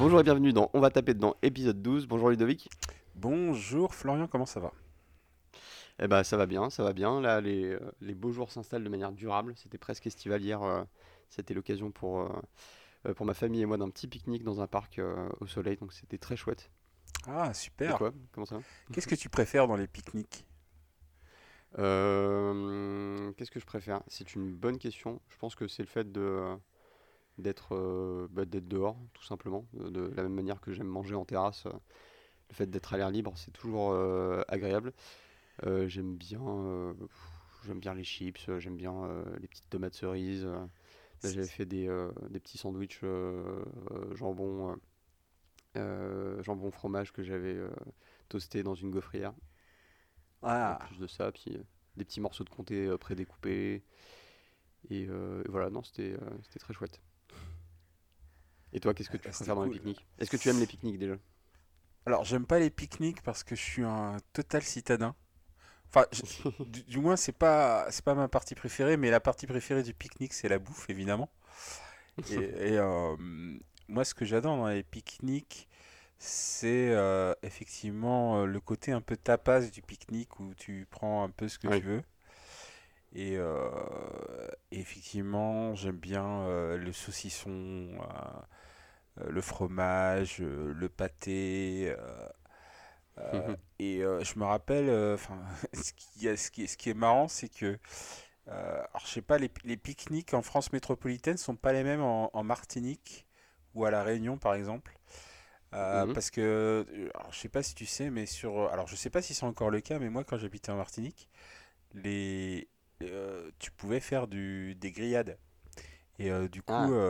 Bonjour et bienvenue dans On va taper dedans, épisode 12. Bonjour Ludovic. Bonjour Florian, comment ça va? Eh ben ça va bien, ça va bien. Là, les, euh, les beaux jours s'installent de manière durable. C'était presque estival hier. euh, C'était l'occasion pour, euh, pour ma famille et moi d'un petit pique-nique dans un parc euh, au soleil. Donc c'était très chouette. Ah Et super. comment ça Qu'est-ce que tu préfères dans les pique-niques? Qu'est-ce que je préfère? C'est une bonne question. Je pense que c'est le fait de d'être euh, bah, dehors, tout simplement. De, de la même manière que j'aime manger en terrasse, euh, le fait d'être à l'air libre, c'est toujours euh, agréable. Euh, j'aime bien, j'aime bien les chips, j'aime bien les petites tomates cerises. Là, j'avais fait des, des petits sandwichs jambon, jambon fromage que j'avais toasté dans une gaufrière. En Ah, plus de ça, puis des petits morceaux de comté prédécoupés. Et, euh, et voilà, non, c'était euh, c'était très chouette. Et toi, qu'est-ce que tu Ah, préfères dans les pique-niques? Est-ce que tu aimes les pique-niques déjà? Alors j'aime pas les pique-niques parce que je suis un total citadin. Enfin, je- du, du moins c'est pas c'est pas ma partie préférée, mais la partie préférée du pique-nique c'est la bouffe évidemment. Et, et, euh, moi ce que j'adore dans les pique-niques c'est euh, effectivement euh, le côté un peu tapas du pique-nique où tu prends un peu ce que Oui. tu veux. Et, euh, effectivement, j'aime bien le saucisson, le fromage, euh, le pâté. euh, euh, et euh, je me rappelle, euh, enfin, ce qui, est- ce qui, est- ce qui est marrant, c'est que, euh, alors je sais pas, les, les pique-niques en France métropolitaine sont pas les mêmes en, en Martinique ou à La Réunion, par exemple. Euh, Mhm. parce que, euh, alors, je sais pas si tu sais, mais sur, alors je sais pas si c'est encore le cas, mais moi quand j'habitais en Martinique, les, euh, tu pouvais faire du, des grillades. Et euh, du coup, Ah.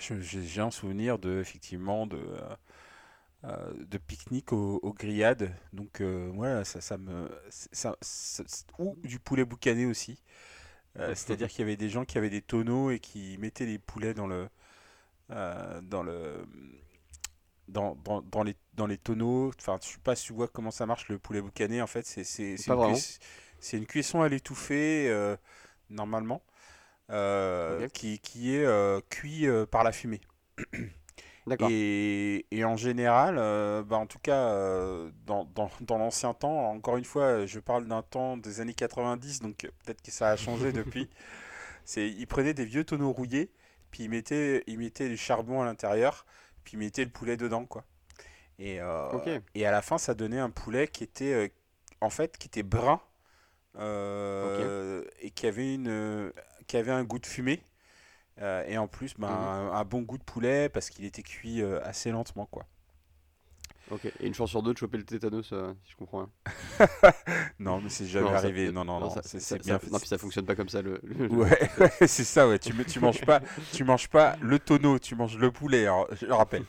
J'ai un souvenir de, effectivement, de, euh, euh, de pique-nique aux, aux grillades. Donc euh, voilà, ça, ça me, ça, ça- ou du poulet boucané aussi. Euh, C'est-à-dire qu'il y avait des gens qui avaient des tonneaux et qui mettaient les poulets dans le, dans le, dans, dans, dans les, dans les tonneaux. Enfin, je sais pas si tu vois comment ça marche le poulet boucané. En fait, c'est une, cuisson à l'étouffée euh, normalement, euh, qui, qui est euh, cuit euh, par la fumée. Et, et en général, euh, bah, en tout cas, euh, dans, dans, dans l'ancien temps, encore une fois, je parle d'un temps des années 90, donc peut-être que ça a changé depuis. C'est, ils prenaient des vieux tonneaux rouillés, puis ils mettaient, ils mettaient du charbon à l'intérieur, puis ils mettaient le poulet dedans, quoi. Et, euh, à la fin, ça donnait un poulet qui était, en fait, qui était brun et qui avait une, qui avait un goût de fumée. Euh, et en plus, ben, Mhm. un, un bon goût de poulet parce qu'il était cuit euh, assez lentement, quoi. Ok. Et une chance sur deux de choper le tétanos, euh, si je comprends bien. Non, mais c'est jamais Non, ça- arrivé. Non, non, non, ça- c'est bien. ça- Non, puis ça fonctionne pas comme ça. Le, Ouais, ouais, c'est ça, ouais. Tu, me- tu manges pas, tu manges pas le tonneau, tu manges le poulet. alors, je le rappelle.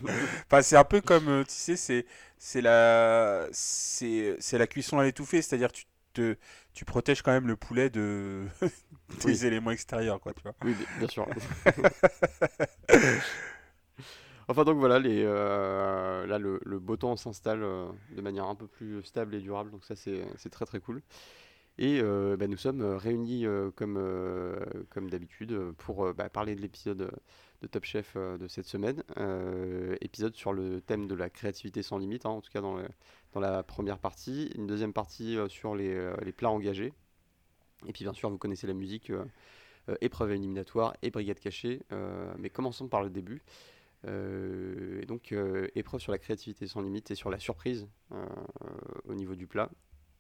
Enfin, c'est un peu comme, euh, tu sais, c'est, c'est la, c'est, c'est la cuisson à l'étouffée, c'est-à-dire tu te, tu protèges quand même le poulet de des Oui. éléments extérieurs, quoi, tu vois. Oui, bi- bien sûr. Enfin donc voilà, les, euh, là le, le beau temps s'installe euh, de manière un peu plus stable et durable, donc ça c'est c'est très très cool. Et euh, bah, nous sommes euh, réunis euh, comme, comme d'habitude pour bah, parler de l'épisode de Top Chef de cette semaine. Épisode sur le thème de la créativité sans limite, hein, en tout cas dans, dans la première partie. Une deuxième partie sur les, les plats engagés. Et puis bien sûr, vous connaissez la musique, épreuve éliminatoire et brigade cachée. mais commençons par le début. Et donc, épreuve sur la créativité sans limite et sur la surprise au niveau du plat.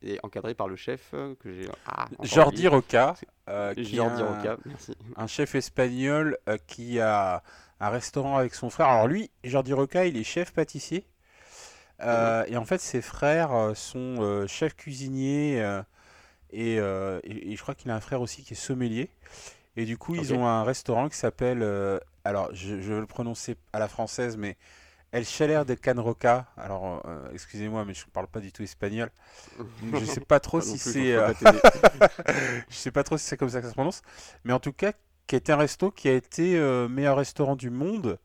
Et encadré par le chef euh, que j'ai. Ah, encore Jordi. Roca, euh, qui Jordi un- Roca, merci. un chef espagnol euh, qui a un restaurant avec son frère. Alors lui, Jordi Roca, il est chef pâtissier. Euh, Et en fait, ses frères euh, sont euh, chefs cuisiniers euh, et, euh, et- et je crois qu'il a un frère aussi qui est sommelier. Et du coup, ils ont un restaurant qui s'appelle, euh, alors je, je vais le prononcer à la française, mais El Chaler de Can Roca. Alors, euh, excusez-moi, mais je ne parle pas du tout espagnol. Donc, je sais pas trop si c'est... euh, je sais pas trop si c'est comme ça que ça se prononce, mais en tout cas, qui est un resto qui a été euh, meilleur restaurant du monde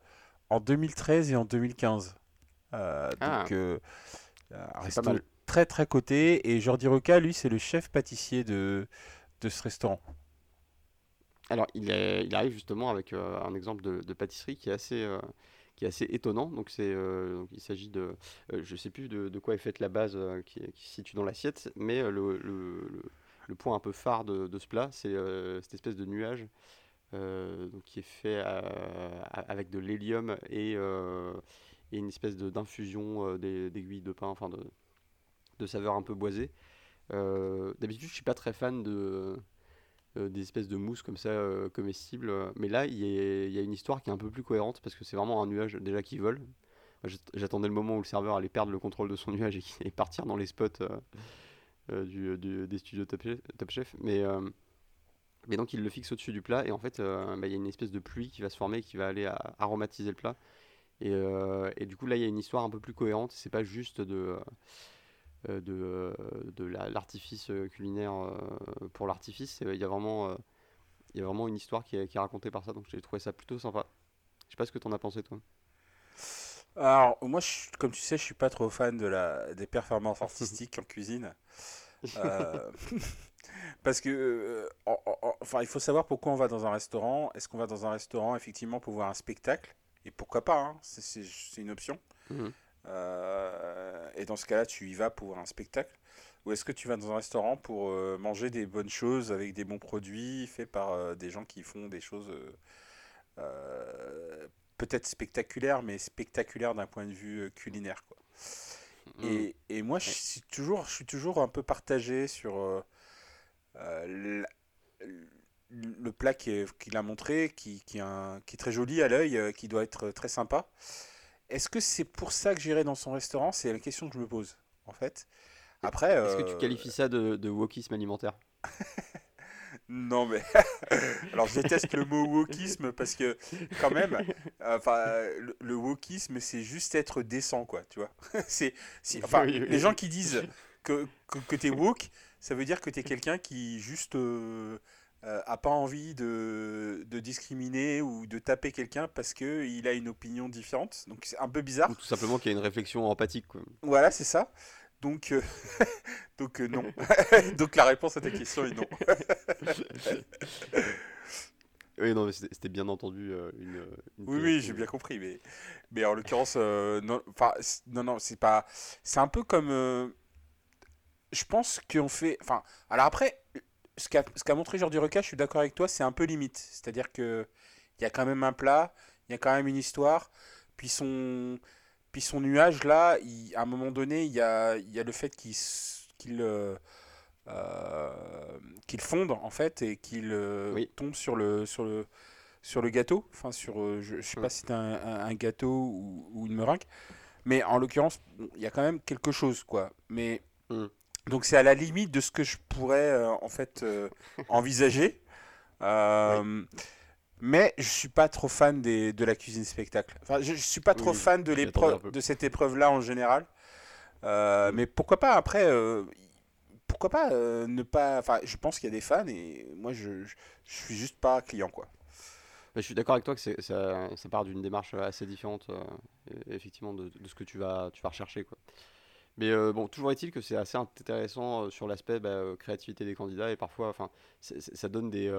en 2013 et en 2015. Euh, Ah. donc, un resto très très coté. Et Jordi Roca, lui, c'est le chef pâtissier de, de ce restaurant. Alors, il, est- il arrive justement avec un exemple de, de pâtisserie qui est assez, qui est assez étonnant. Donc, c'est, il s'agit de. je ne sais plus de, de, quoi est faite la base qui, qui, se situe dans l'assiette, mais le, le, le, point un peu phare de, de ce plat, c'est cette espèce de nuage donc, qui est fait avec de l'hélium et, et, une espèce d'infusion d'aiguilles de pain, enfin de, de saveur un peu boisée. D'habitude, je suis pas très fan de euh, des espèces de mousse comme ça euh, comestibles. Mais là, il y, a une histoire qui est un peu plus cohérente parce que c'est vraiment un nuage déjà qui vole. J'attendais le moment où le serveur allait perdre le contrôle de son nuage et, partir dans les spots euh, du, des studios Top Chef. Mais, mais donc il le fixe au-dessus du plat et en fait bah, il y a une espèce de pluie qui va se former et qui va aller aromatiser le plat. Et, et, du coup là il y a une histoire un peu plus cohérente. C'est pas juste de euh, de, euh, de l'artifice euh, culinaire pour l'artifice. Il y a vraiment il y a vraiment une histoire qui est, qui est racontée par ça, donc j'ai trouvé ça plutôt sympa. Je sais pas ce que tu en as pensé, toi. Alors, moi, comme tu sais, je suis pas trop fan de la, des performances artistiques en cuisine. parce que, enfin, il faut savoir pourquoi on va dans un restaurant. Est-ce qu'on va dans un restaurant, effectivement, pour voir un spectacle? Et pourquoi pas hein, C'est une option. Mmh. Euh, et dans ce cas-là, tu y vas pour un spectacle Ou est-ce que tu vas dans un restaurant pour euh, manger des bonnes choses avec des bons produits faits par euh, des gens qui font des choses peut-être spectaculaires, mais spectaculaires d'un point de vue culinaire quoi. Mm. Et, et, moi, je suis, toujours, je suis toujours un peu partagé sur le, le plat qu'il a montré, qui, qui, un, qui, est très joli à l'œil, qui doit être très sympa. Est-ce que c'est pour ça que j'irai dans son restaurant? C'est la question que je me pose, en fait. Après. Est-ce que tu euh, qualifies ça de, de wokisme alimentaire? Non, mais. Alors, je déteste le mot wokisme parce que, quand même, enfin, le, wokisme, c'est juste être décent, quoi, tu vois. c'est, enfin, les gens qui disent que, que, que t'es woke, ça veut dire que t'es quelqu'un qui juste. Euh, euh, a pas envie de, de, discriminer ou de taper quelqu'un parce qu'il a une opinion différente. Donc c'est un peu bizarre. Ou tout simplement qu'il y a une réflexion empathique. Quoi. Voilà, c'est ça. Donc, euh, donc euh, non. donc la réponse à ta question est non. oui, non, mais c'était bien entendu une, Oui, oui, j'ai bien compris. Mais, mais en l'occurrence, non, non, non, c'est pas. C'est un peu comme. je pense qu'on fait. Enfin, alors après, ce qu'a montré Jordi Reca, je suis d'accord avec toi, c'est un peu limite. C'est-à-dire que il y a quand même un plat, il y a quand même une histoire, puis son, puis son nuage là, à un moment donné, il y a, il y a le fait qu'il qu'il euh, euh, qu'il fonde en fait et qu'il euh, tombe sur le sur le sur le gâteau. Enfin sur, je, sais pas si c'est un, un, gâteau ou, ou, une meringue, mais en l'occurrence, il y a quand même quelque chose quoi. Mais mm. Donc c'est à la limite de ce que je pourrais euh, en fait euh, envisager. Euh, mais je suis pas trop fan des, de la cuisine spectacle. Enfin, je, ne suis pas trop fan de l'épreuve, de cette épreuve-là en général. Mais pourquoi pas après Pourquoi pas ne pas Enfin, je pense qu'il y a des fans et moi je, je, suis juste pas client quoi. je suis d'accord avec toi que ça, ça, part d'une démarche assez différente, effectivement, de, de, ce que tu vas, tu vas rechercher. Quoi. Mais euh, bon, toujours est-il que c'est assez intéressant euh, sur l'aspect bah, euh, créativité des candidats et parfois, enfin, ça donne des,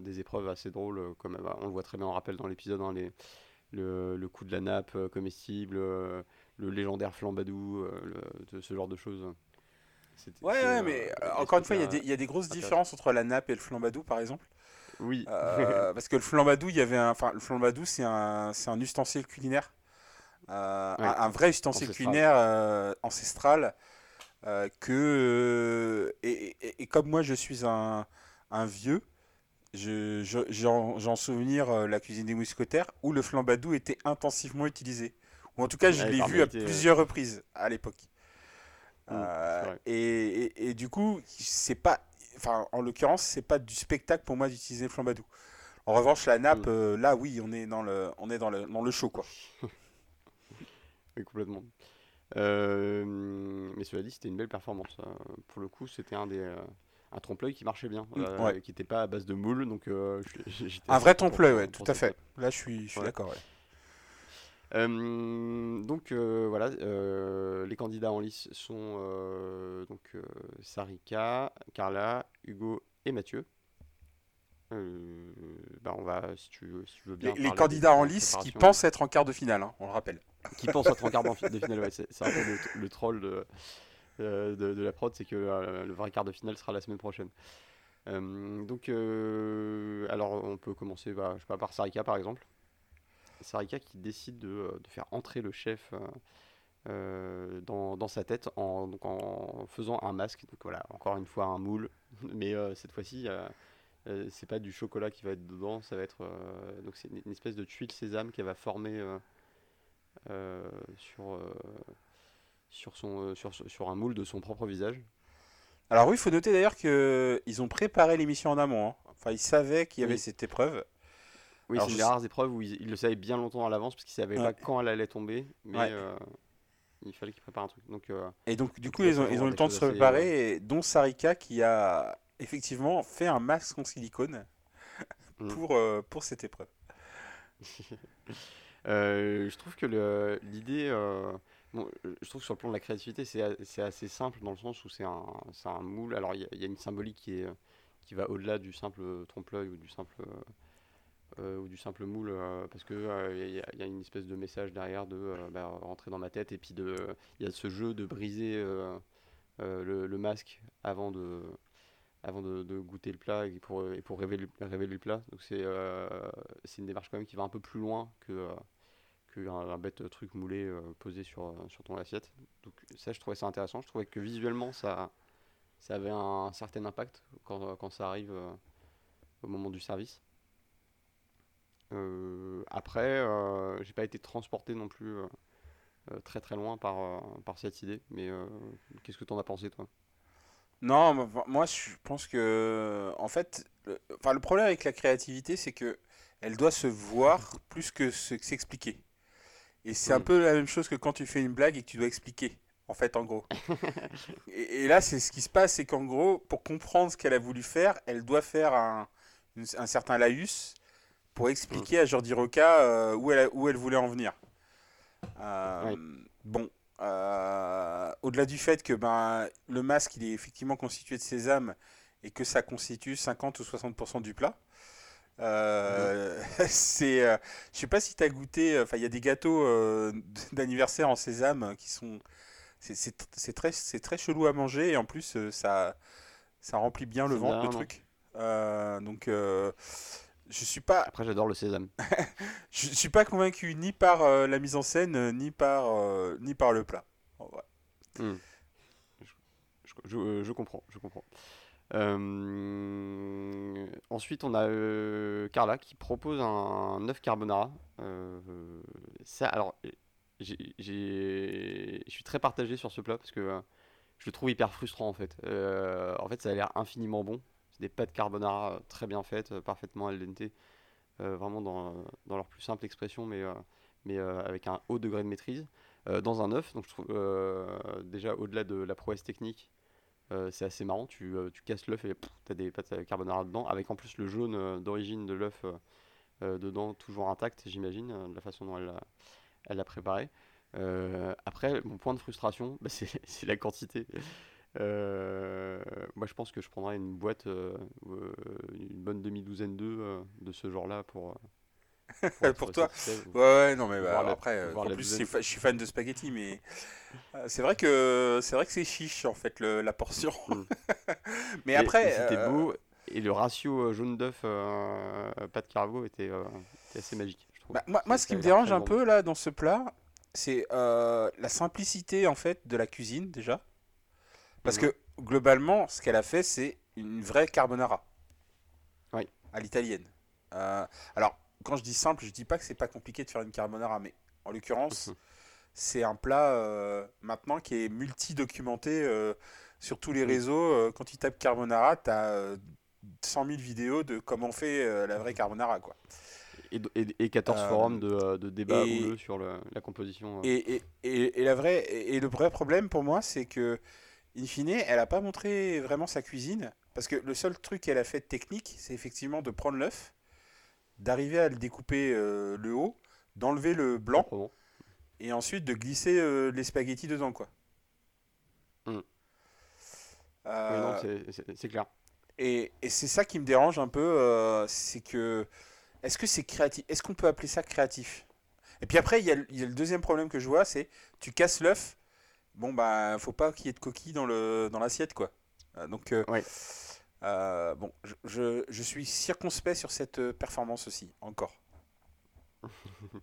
des, épreuves assez drôles, comme bah, on le voit très bien, on rappelle dans l'épisode, hein, le, le, coup de la nappe comestible, le légendaire flambadou, ce genre de choses. Ouais, ouais, mais encore une fois, il y, y, a des grosses différences entre la nappe et le flambadou, par exemple. Oui. parce que le flambadou, il y avait un, enfin, le flambadou, c'est un, un ustensile culinaire euh, un, vrai ustensile culinaire euh, ancestral. Euh, que, et, et, comme moi je suis un, un vieux, j'en souvenir la cuisine des mousquetaires où le flambadou était intensivement utilisé. Ou en tout cas, je l'ai vu à plusieurs reprises à l'époque. Mmh, et, et, du coup, c'est pas, enfin, en l'occurrence, c'est pas du spectacle pour moi d'utiliser le flambadou. En revanche, la nappe, mmh. là, oui, on est dans le, on est dans le, dans le show, quoi. Oui, complètement. Euh, mais cela dit, c'était une belle performance. Euh, pour le coup, c'était un des euh, un trompe-l'œil qui marchait bien, mm, qui n'était pas à base de moule. Donc, un vrai trompe-l'œil, ouais, tout à fait. Là, je suis, je suis d'accord. donc voilà, les candidats en lice sont donc Sarika, Carla, Hugo et Mathieu. Euh, bah on va, si tu, si tu veux bien. Les, candidats en lice qui préparations. pensent être en quart de finale, hein, on le rappelle. qui pense être en quart de finale. Ouais, c'est un peu le, le troll de, euh, de, de la prod, c'est que euh, le vrai quart de finale sera la semaine prochaine. Euh, donc, euh, alors on peut commencer bah, je sais pas, par Sarika par exemple. Sarika qui décide de, de faire entrer le chef euh, dans, dans sa tête en, donc en faisant un masque. Donc voilà, encore une fois un moule, mais euh, cette fois-ci. euh, euh, c'est pas du chocolat qui va être dedans, ça va être euh, donc c'est une, espèce de tuile sésame qu'elle va former euh, sur, sur, son, sur, sur un moule de son propre visage. Alors oui, il faut noter d'ailleurs qu'ils ont préparé l'émission en amont. hein. Enfin, ils savaient qu'il y avait Oui. cette épreuve. Oui, c'est une des rares épreuves où ils, ils le savaient bien longtemps à l'avance parce qu'ils savaient Ouais. pas quand elle allait tomber, mais Ouais. euh, il fallait qu'ils préparent un truc. Donc, euh, Et donc, du coup, ils ont, ils ont eu le temps de se préparer, et dont Sarika qui a effectivement fait un masque en silicone Mm. pour, euh, pour cette épreuve. euh, je trouve que l'idée, euh, bon, je trouve que sur le plan de la créativité, c'est assez simple dans le sens où c'est un, un moule. Alors, il y, a- il y a une symbolique qui est qui va au-delà du simple trompe-l'œil ou du simple ou du simple moule parce que il y, a- il y a une espèce de message derrière de bah, rentrer dans ma tête et puis de il y a ce jeu de briser le, le masque avant de avant de, goûter le plat et pour révéler, le plat donc c'est euh, c'est une démarche quand même qui va un peu plus loin que euh, que un, un bête truc moulé euh, posé sur ton assiette donc ça je trouvais ça intéressant je trouvais que visuellement ça avait un certain impact quand, ça arrive au moment du service. Euh, après, j'ai pas été transporté non plus très très loin par, par cette idée, mais qu'est-ce que t'en as pensé toi? Non, moi- je pense que, en fait, le, enfin, le problème avec la créativité, c'est que elle doit se voir plus que se- que s'expliquer. Et c'est un Oui. peu la même chose que quand tu fais une blague et que tu dois expliquer, en fait, en gros. Et, et là, c'est ce qui se passe, c'est qu'en gros, pour comprendre ce qu'elle a voulu faire, elle doit faire un, une- un certain laïus pour expliquer à Jordi Roca euh, où, elle, a- où elle voulait en venir. Euh. Bon, euh, au-delà du fait que ben, le masque, il est effectivement constitué de sésame et que ça constitue 50 ou 60% du plat. Euh, c'est, euh, je sais pas si tu as goûté, enfin il y a des gâteaux euh, d'anniversaire en sésame qui sont, c'est c'est tr- c'est très, c'est très chelou à manger et en plus euh, ça, ça remplit bien le ventre, le truc. Euh, donc euh, je suis pas, Après, j'adore le sésame. je suis pas convaincu ni par euh, la mise en scène euh, ni par, euh, ni par le plat. en vrai. Hmm. Je, je- comprends, je comprends. Euh, ensuite, on a Carla qui propose un œuf carbonara. Ça, alors, je suis très partagé sur ce plat parce que je le trouve hyper frustrant en fait. En fait, ça a l'air infiniment bon. Des pâtes carbonara euh, très bien faites, euh, parfaitement al dente, euh, vraiment dans, leur plus simple expression, mais, avec un haut degré de maîtrise dans un œuf. Donc je trouve déjà au-delà de la prouesse technique, c'est assez marrant. Tu, casses l'œuf et tu as des pâtes carbonara dedans, avec en plus le jaune d'origine de l'œuf dedans, toujours intact, j'imagine, de la façon dont elle l'a préparé. Après, mon point de frustration, bah, c'est la quantité. Euh, moi, je pense que je prendrais une boîte, euh, euh, une bonne demi-douzaine d'œufs euh, de ce genre-là pour, Pour toi. Ouais, ouais, non, mais bah, la- après, en plus, je suis fan de spaghetti, mais c'est vrai que c'est vrai que c'est chiche en fait le- la portion. Mm. mais Et- après, c'était beau et le ratio jaune d'œuf pâte carbo était, était assez magique, je trouve. bah, moi, moi, ce qui me dérange un peu là dans ce plat, c'est la simplicité en fait de la cuisine déjà, parce que globalement, ce qu'elle a fait, c'est une vraie carbonara. Oui. À l'italienne. Euh, alors, quand je dis simple, je dis pas que c'est pas compliqué de faire une carbonara, mais en l'occurrence. Mhm. c'est un plat euh, maintenant qui est multi-documenté euh, sur tous les réseaux. Quand tu tapes carbonara, tu as 100 000 vidéos de comment on fait la vraie carbonara. Quoi. Et, et- et 14 Euh, forums de, de débats et- sur le- la composition. Et, la vraie, et le vrai problème pour moi, c'est que, in fine, elle n'a pas montré vraiment sa cuisine. Parce que le seul truc qu'elle a fait de technique, c'est effectivement de prendre l'œuf, d'arriver à le découper euh, le haut, d'enlever le blanc, et ensuite de glisser euh, les spaghettis dedans. quoi. Mm. Oui, Euh, c'est- clair. Et, et c'est ça qui me dérange un peu, c'est que est-ce que c'est créatif Est-ce qu'on peut appeler ça créatif? Et puis après, il y, a, le- il y a le deuxième problème que je vois, c'est tu casses l'œuf, bon bah faut pas qu'il y ait de coquilles dans le dans l'assiette quoi. Euh, donc euh, Ouais. euh, bon, je, je, je suis circonspect sur cette performance aussi, encore.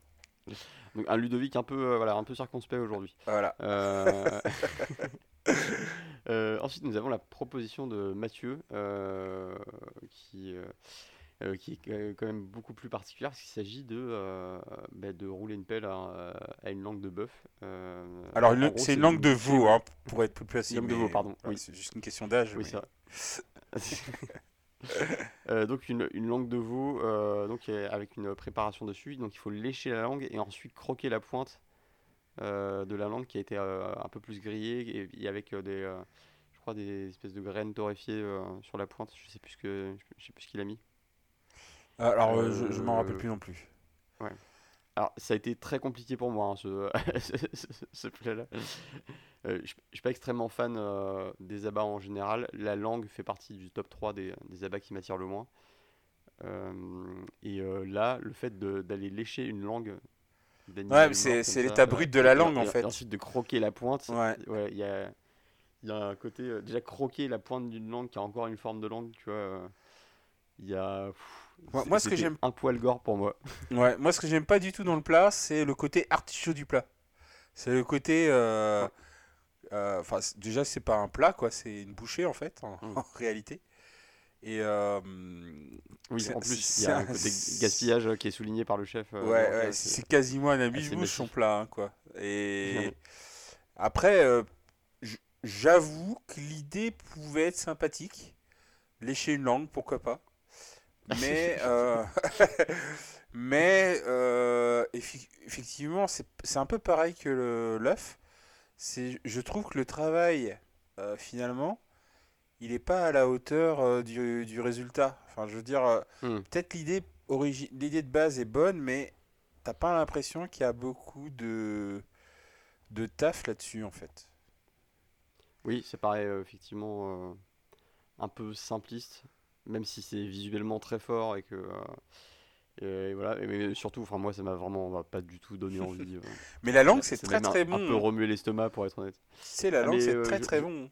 Donc un Ludovic un peu, voilà, un peu circonspect aujourd'hui. Voilà. Ensuite, nous avons la proposition de Mathieu, qui, euh, qui est euh, quand même beaucoup plus particulière, parce qu'il s'agit de, euh, bah, de rouler une pelle à, à une langue de bœuf. Euh, Alors c'est une langue de veau, hein, pour être plus précis. Langue de mais- veau, pardon, oui. C'est juste une question d'âge. Oui, mais- c'est vrai. Donc une, une langue de veau donc, avec une préparation dessus. Donc il faut lécher la langue et ensuite croquer la pointe de la langue qui a été un peu plus grillée et, et avec des, je crois des espèces de graines torréfiées sur la pointe. Je sais plus ce que, je sais plus ce qu'il a mis. Alors euh, je, je m'en rappelle Euh, plus non plus. Alors, ça a été très compliqué pour moi, hein, ce, plat-là. Euh, je ne suis pas extrêmement fan euh, des abats en général. La langue fait partie du top 3 des, des abats qui m'attirent le moins. Et là, le fait d'aller lécher une langue Ouais, c'est- l'état brut de la et- langue, en fait. Et ensuite de croquer la pointe. Ouais. Ouais, il y a, y a un côté. déjà, croquer la pointe d'une langue qui a encore une forme de langue, tu vois. Il y a. pff, Moi- ce que j'aime- Un poil gore pour moi. Ouais, moi ce que j'aime pas du tout dans le plat, c'est le côté artichaut du plat. C'est le côté. euh, euh, Enfin, c- déjà, c'est pas un plat, quoi, c'est une bouchée en fait, en, Mm. en réalité. Et. euh, Oui, en plus, il y a un- un côté gaspillage euh, qui est souligné par le chef. euh, ouais, c'est quasiment un amuse-bouche son plat, hein, quoi. Et. Après, euh, j'avoue que l'idée pouvait être sympathique. Lécher une langue, pourquoi pas. Mais, euh, mais euh, effi- effectivement, c'est c'est un peu pareil que l'œuf. C'est, je trouve que le travail, euh, finalement, il n'est pas à la hauteur du, du résultat. Enfin, je veux dire, Hmm. peut-être l'idée, l'idée de base est bonne, mais t'as pas l'impression qu'il y a beaucoup de, de taf là-dessus, en fait. Oui, paraît euh, effectivement un peu simpliste, même si c'est visuellement très fort et que. euh, et voilà, et- mais surtout, enfin, moi, ça m'a vraiment bah, pas du tout donné envie. Mais la langue, c'est très très un, un peu bon. remué l'estomac pour être honnête. Sais, la Ah, langue, c'est euh, très je- très bon.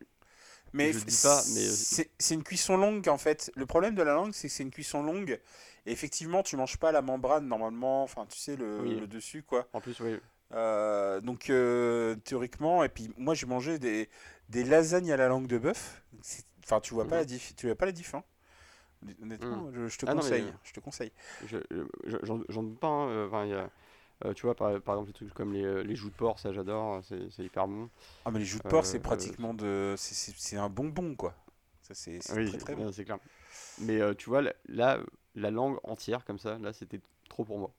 Mais je dis pas, mais, euh, c'est c'est une cuisson longue en fait. Le problème de la langue, c'est que c'est une cuisson longue. Et effectivement, tu manges pas la membrane normalement. Enfin, tu sais, le, Oui. le dessus quoi. En plus, oui. Euh, donc euh, théoriquement, et puis moi j'ai mangé des, des lasagnes à la langue de bœuf. C'est- Enfin, tu vois pas Mhm. la diff, tu vois pas la diff. hein. Honnêtement, je, je te Ah non, mais, conseille. Je te conseille. Je- je- J'en j'en doute pas. hein, euh, enfin, il y a, euh, tu vois, par, par exemple, des trucs comme les, euh, les joues de porc, ça j'adore, c'est c'est hyper bon. Ah mais les joues de porc, euh, c'est pratiquement de, c'est- un bonbon quoi. Ça c'est Oui, très très bon. c'est clair. Mais euh, tu vois, là, la langue entière, comme ça, là, c'était trop pour moi.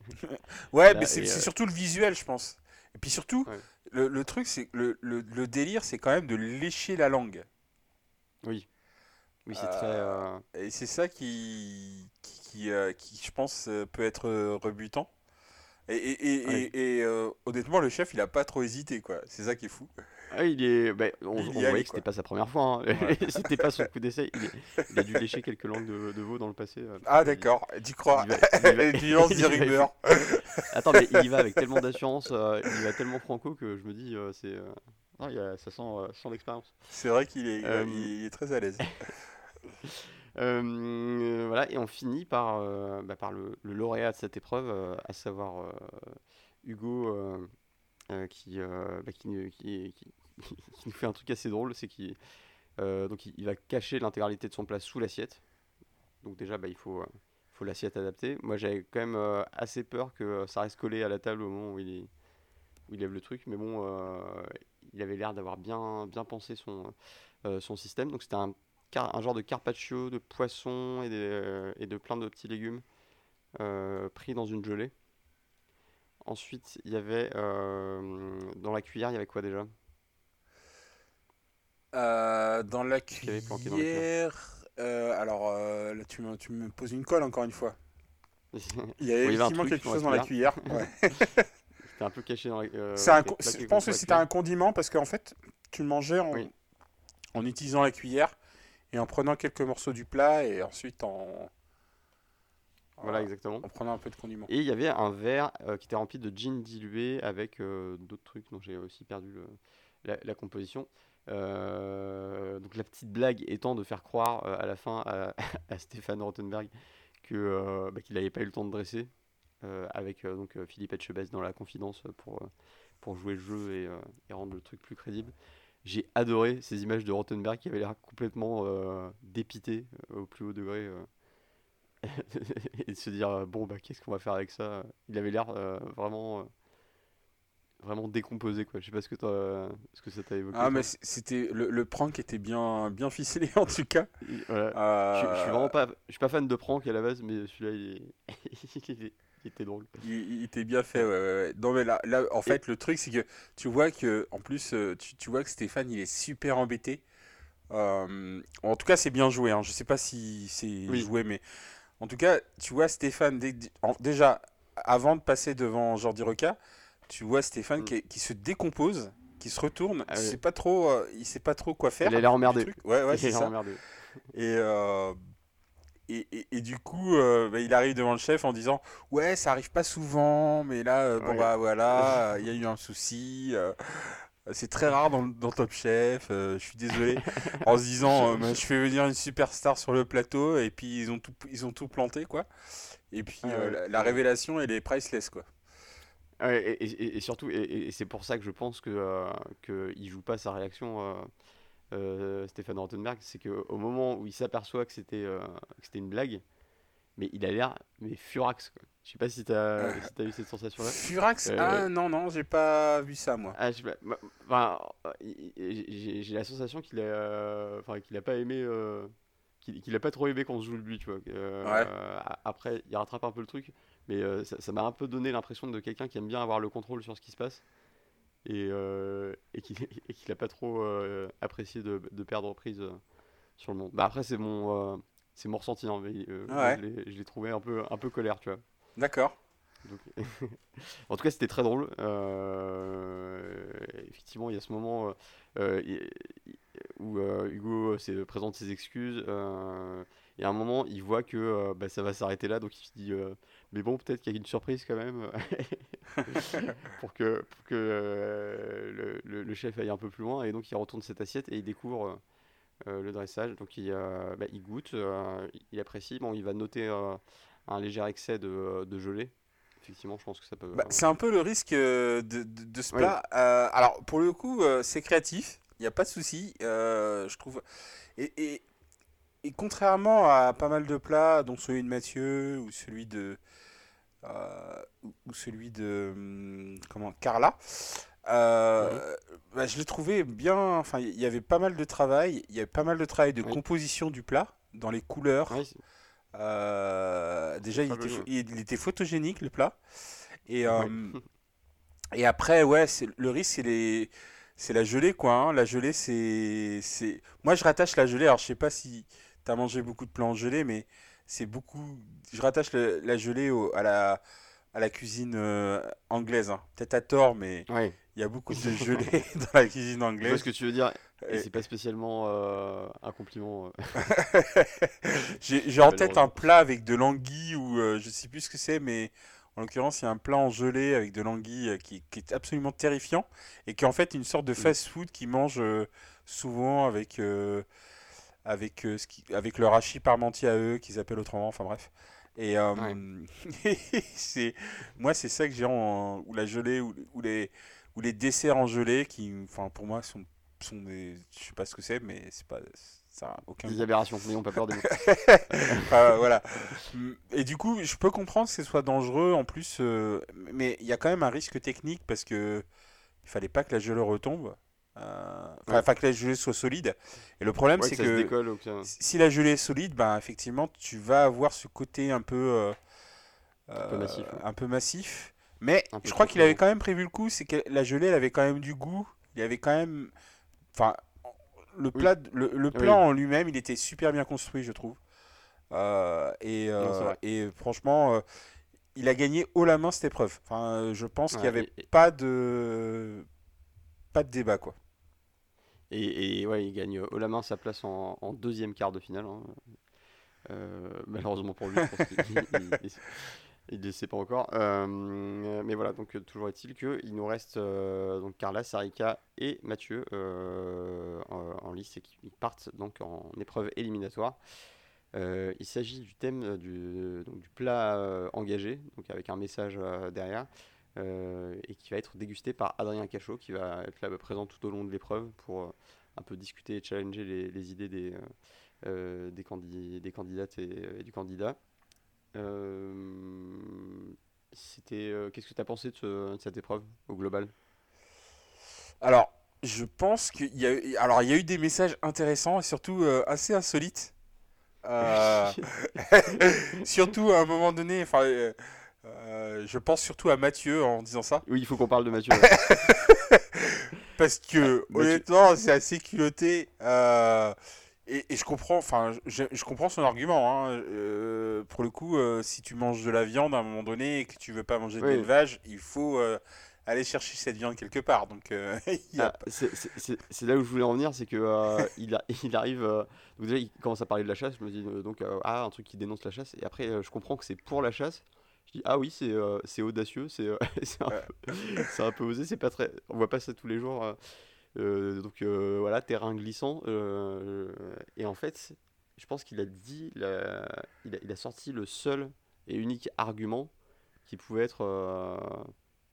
Ouais, Là, mais c'est surtout le visuel, je pense. Et puis surtout, Ouais. le, le truc, c'est le, le délire, c'est quand même de lécher la langue. Oui. Oui, c'est très. euh, Et c'est ça qui, qui, qui, euh, qui, je pense, euh, peut être euh, rebutant. Et, et, et, euh, honnêtement, le chef, il a pas trop hésité, quoi. C'est ça qui est fou. Ah, il est. bah, on, Il voyait allé, que c'était pas sa première fois. hein. Ouais. c'était pas son coup d'essai. Il, est- il a dû lécher quelques langues de, de veau dans le passé. euh, Ah, d'accord, tu crois. va- rumeurs. Attends, mais il y va avec tellement d'assurance, euh, il y va tellement franco que je me dis, euh, c'est. euh, non, il y a- ça sent, euh, sent l'expérience. C'est vrai qu'il est, Euh, il est très à l'aise. Euh, voilà, et on finit par, euh, bah, par le, le lauréat de cette épreuve, euh, à savoir euh, Hugo, euh, euh, qui, euh, qui, nous- fait un truc assez drôle, c'est qu'il euh, donc il, va cacher l'intégralité de son plat sous l'assiette. Donc déjà, bah, il faut, euh, faut l'assiette adaptée. Moi, j'avais quand même euh, assez peur que euh, ça reste collé à la table au moment où il, où il lève le truc, mais bon, euh, il avait l'air d'avoir bien, bien pensé son, euh, son système. Donc c'était un un genre de carpaccio de poisson et, des- euh, et de plein de petits légumes euh, pris dans une gelée. Ensuite, il y avait euh, dans la cuillère, il y avait quoi déjà? Dans la dans cuillère? euh, alors euh, là, tu me, tu me poses une colle encore une fois. Il y Oui, avait un effectivement quelque chose dans la cuillère. ouais. C'était un peu caché dans la. euh, un je pense que c'était un condiment parce qu'en fait, tu le mangeais en, Oui. en utilisant la cuillère et en prenant quelques morceaux du plat et ensuite en, Voilà, exactement. en prenant un peu de condiment. Et il y avait un verre euh, qui était rempli de gin dilué avec euh, d'autres trucs dont j'ai aussi perdu le- la, la composition. Euh, donc la petite blague étant de faire croire à la fin à, à Stéphane Rothenberg que, bah, qu'il n'avait pas eu le temps de dresser avec donc, Philippe Etchebest dans la confidence pour, pour jouer le jeu et, et rendre le truc plus crédible. J'ai adoré ces images de Rothenberg qui avait l'air complètement euh, dépité euh, au plus haut degré. euh, et de se dire euh, bon bah qu'est-ce qu'on va faire avec ça? Il avait l'air vraiment vraiment décomposé quoi je sais pas ce que ce que ça t'a évoqué Ah, mais c'était le, le prank était bien, bien ficelé en tout cas. Je, je suis vraiment pas je suis pas fan de prank à la base mais celui-là il, est- il est- il était drôle Il, il était bien fait, ouais, ouais, ouais. Non, mais là, là en fait, le truc, c'est que tu vois que, en plus, euh, tu, tu vois que Stéphane, il est super embêté. Euh, en tout cas, c'est bien joué. Hein. Je sais pas si c'est Oui. joué, mais en tout cas, tu vois Stéphane, déjà, avant de passer devant Jordi Roca, tu vois Stéphane Mm. qui, qui se décompose, qui se retourne, Ah il oui. sait pas trop, euh, il sait pas trop quoi faire. il l'air du emmerdé. Ouais, ouais, il l'air ça. emmerdé Et, euh, et, et, et du coup, euh, bah, il arrive devant le chef en disant Ouais, ça arrive pas souvent, mais là, euh, bon, Ouais. bah voilà, il y a eu un souci. euh, c'est très rare dans, dans Top Chef, euh, je suis désolé. En se disant euh, Bah, Je fais venir une superstar sur le plateau, et puis ils ont tout, ils ont tout planté, quoi. Et puis Ah euh, la, la révélation, elle est priceless, quoi. Ouais, et, et- surtout et, c'est pour ça que je pense que euh, que il joue pas sa réaction euh, euh, Stéphane Rothenberg c'est que au moment où il s'aperçoit que c'était euh, c'était une blague mais il a l'air mais furax quoi. je sais pas si t'as si t'as eu cette sensation là Furax Euh, Ah non, non, j'ai pas vu ça, moi. Ah, enfin, euh, j'ai la sensation qu'il a, euh, enfin, qu'il a pas aimé, euh, qu'il a pas trop aimé qu'on se joue de lui, tu vois. Euh, Ouais. après, il rattrape un peu le truc, mais euh, ça m'a un peu donné l'impression de quelqu'un qui aime bien avoir le contrôle sur ce qui se passe et, euh, et qu'il et qu'il a pas trop euh, apprécié de, de perdre prise euh, sur le monde. Bah après, c'est mon, c'est mon ressenti, hein, mais Ouais. je l'ai- trouvé un peu, un peu colère, tu vois. D'accord. En tout cas, c'était très drôle. Effectivement, il y a ce moment où Hugo se présente ses excuses. et à un moment, il voit que bah, ça va s'arrêter là, donc il se dit Mais bon, peut-être qu'il y a une surprise quand même. pour que, pour que euh, le, le- le chef aille un peu plus loin. Et donc, il retourne cette assiette et il découvre euh, euh, le dressage. Donc, il, euh, bah, il goûte, euh, il apprécie. Bon, il va noter euh, un léger excès de, de gelée. Effectivement, je pense que ça peut. Bah, c'est un peu le risque euh, de, de- de ce plat. Euh, alors, pour le coup, euh, c'est créatif, il n'y a pas de souci, euh, je trouve. Et, et- et contrairement à pas mal de plats, dont celui de Mathieu ou celui de. euh, ou, celui de. hum, comment Carla. euh, bah, je l'ai trouvé bien. Enfin, il y avait pas mal de travail. Il y avait pas mal de travail de Oui. composition du plat, dans les couleurs, euh, déjà, il était, il photogénique le plat. Et, et après, ouais, le risque, c'est, les, c'est la gelée, quoi. hein. La gelée, c'est, c'est. Moi, je rattache la gelée. Alors, je sais pas si tu as mangé beaucoup de plats en gelée, mais c'est beaucoup. Je rattache le- la gelée au- à, la, à la cuisine euh, anglaise. hein. Peut-être à tort, mais ouais. il y a beaucoup de gelée dans la cuisine Je vois anglaise. ce que tu veux dire. Et Et- c'est pas spécialement euh, un compliment. euh. J'ai en tête un plat avec de l'anguille ou euh, je sais plus ce que c'est, mais en l'occurrence, il y a un plat en gelée avec de l'anguille qui, qui est absolument terrifiant et qui est en fait une sorte de fast-food qui mange souvent avec, avec, euh, ce qui, avec leur hachis parmentier à eux, qu'ils appellent autrement, enfin bref. Et euh, c'est moi, c'est ça que j'ai en ou la gelée ou, ou les ou les desserts en gelée qui, enfin pour moi, sont sont des, je sais pas ce que c'est, mais c'est pas ça aucun Des aberrations, n'ayons pas peur des. Enfin, voilà. Mm, Et du coup, je peux comprendre que ce soit dangereux en plus, euh, mais il y a quand même un risque technique parce que il fallait pas que la gelée retombe. Euh, Enfin, Ouais. enfin, que la gelée soit solide. Et le problème, Ouais, c'est que décolle. si la gelée est solide, ben effectivement, tu vas avoir ce côté un peu, euh, Un peu euh, massif, ouais. un peu massif. Mais peu je crois qu'il avait quand même prévu le coup, c'est que la gelée, elle avait quand même du goût. Il y avait quand même, enfin, le Oui. plat, le, Oui. plat en lui-même, il était super bien construit, je trouve. Euh, et, Non, euh, et franchement, euh, il a gagné haut la main cette épreuve. Enfin, euh, je pense qu'il n'y Ouais, avait et- pas de, pas de débat quoi. Et, ouais, il gagne haut la main sa place en, deuxième quart de finale. Hein. malheureusement pour lui, il ne sait pas encore. mais voilà, donc toujours est-il qu'il nous reste donc Carla, Sarika et Mathieu en, en, lice et qui partent donc en épreuve éliminatoire. Euh, il s'agit du thème euh, du, du plat euh, engagé, donc avec un message derrière, et qui va être dégusté par Adrien Cachot, qui va être là présent tout au long de l'épreuve pour un peu discuter et challenger les, idées des, des, des, candidates et, du candidat. c'était qu'est-ce que tu as pensé de, cette épreuve au global? Alors, je pense qu'il y a alors il y a eu des messages intéressants et surtout assez insolites. Euh, surtout à un moment donné, enfin, euh, euh, je pense surtout à Mathieu en disant ça. Oui, il faut qu'on parle de Mathieu. Parce que honnêtement, c'est assez culotté. Et, je comprends, enfin, je, comprends son argument. Hein. pour le coup, si tu manges de la viande à un moment donné et que tu veux pas manger de l'élevage, il faut aller chercher cette viande quelque part. Donc, euh, ah, c'est là où je voulais en venir, c'est que euh, il, il, arrive. Euh, donc déjà, il commence à parler de la chasse. Je me dis donc ah un truc qui dénonce la chasse. Et après, je comprends que c'est pour la chasse. Je dis ah oui, c'est audacieux, c'est un, un, peu osé. C'est pas très. On voit pas ça tous les jours. donc voilà, terrain glissant. et en fait, je pense qu'il a dit, il a, il a, sorti le seul et unique argument qui pouvait être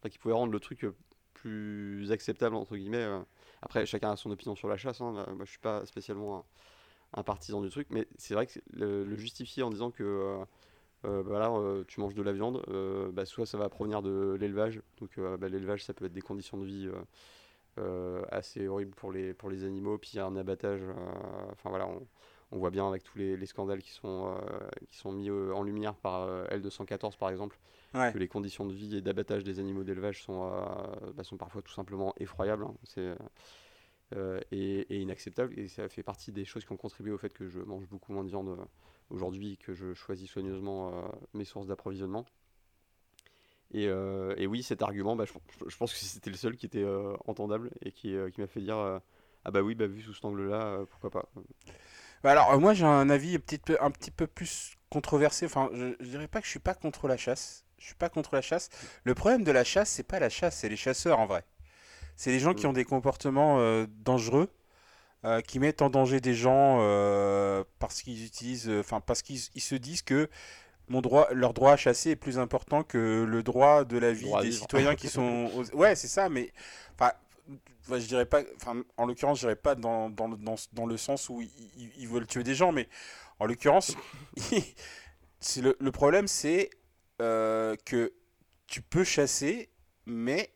qui pouvait rendre le truc euh, plus acceptable entre guillemets. Euh. Après, chacun a son opinion sur la chasse. Hein. Moi, je suis pas spécialement un, partisan du truc, mais c'est vrai que le, justifier en disant que euh, voilà, tu manges de la viande, bah, soit ça va provenir de l'élevage. Donc, bah, l'élevage, ça peut être des conditions de vie assez horribles pour les pour les animaux. Puis il y a un abattage. Enfin voilà, on, voit bien avec tous les, les scandales qui sont qui sont mis en lumière par L214 par exemple que les conditions de vie et d'abattage des animaux d'élevage sont, euh, bah, sont parfois tout simplement effroyables hein. c'est, euh, et, inacceptables. Et ça fait partie des choses qui ont contribué au fait que je mange beaucoup moins de viande euh, aujourd'hui, que je choisis soigneusement mes sources d'approvisionnement. Et, et, oui, cet argument, bah, je, pense que c'était le seul qui était entendable et qui, qui m'a fait dire Ah bah oui, bah, vu sous cet angle-là, pourquoi pas? Bah alors, moi j'ai un avis un petit peu, un petit peu plus controversé. Enfin, je, je dirais pas que je suis pas contre la chasse je suis pas contre la chasse. Le problème de la chasse, c'est pas la chasse, c'est les chasseurs en vrai. C'est les gens qui mm. ont des comportements euh, dangereux, euh, qui mettent en danger des gens euh, parce qu'ils utilisent, enfin parce qu'ils se disent que mon droit, leur droit à chasser est plus important que le droit de la vie des citoyens qui sont. Ouais, c'est ça, mais enfin, je dirais pas, enfin, en l'occurrence, je dirais pas dans, dans, dans, dans, le sens où ils, veulent tuer des gens, mais en l'occurrence, le, le problème, c'est euh, que tu peux chasser, mais,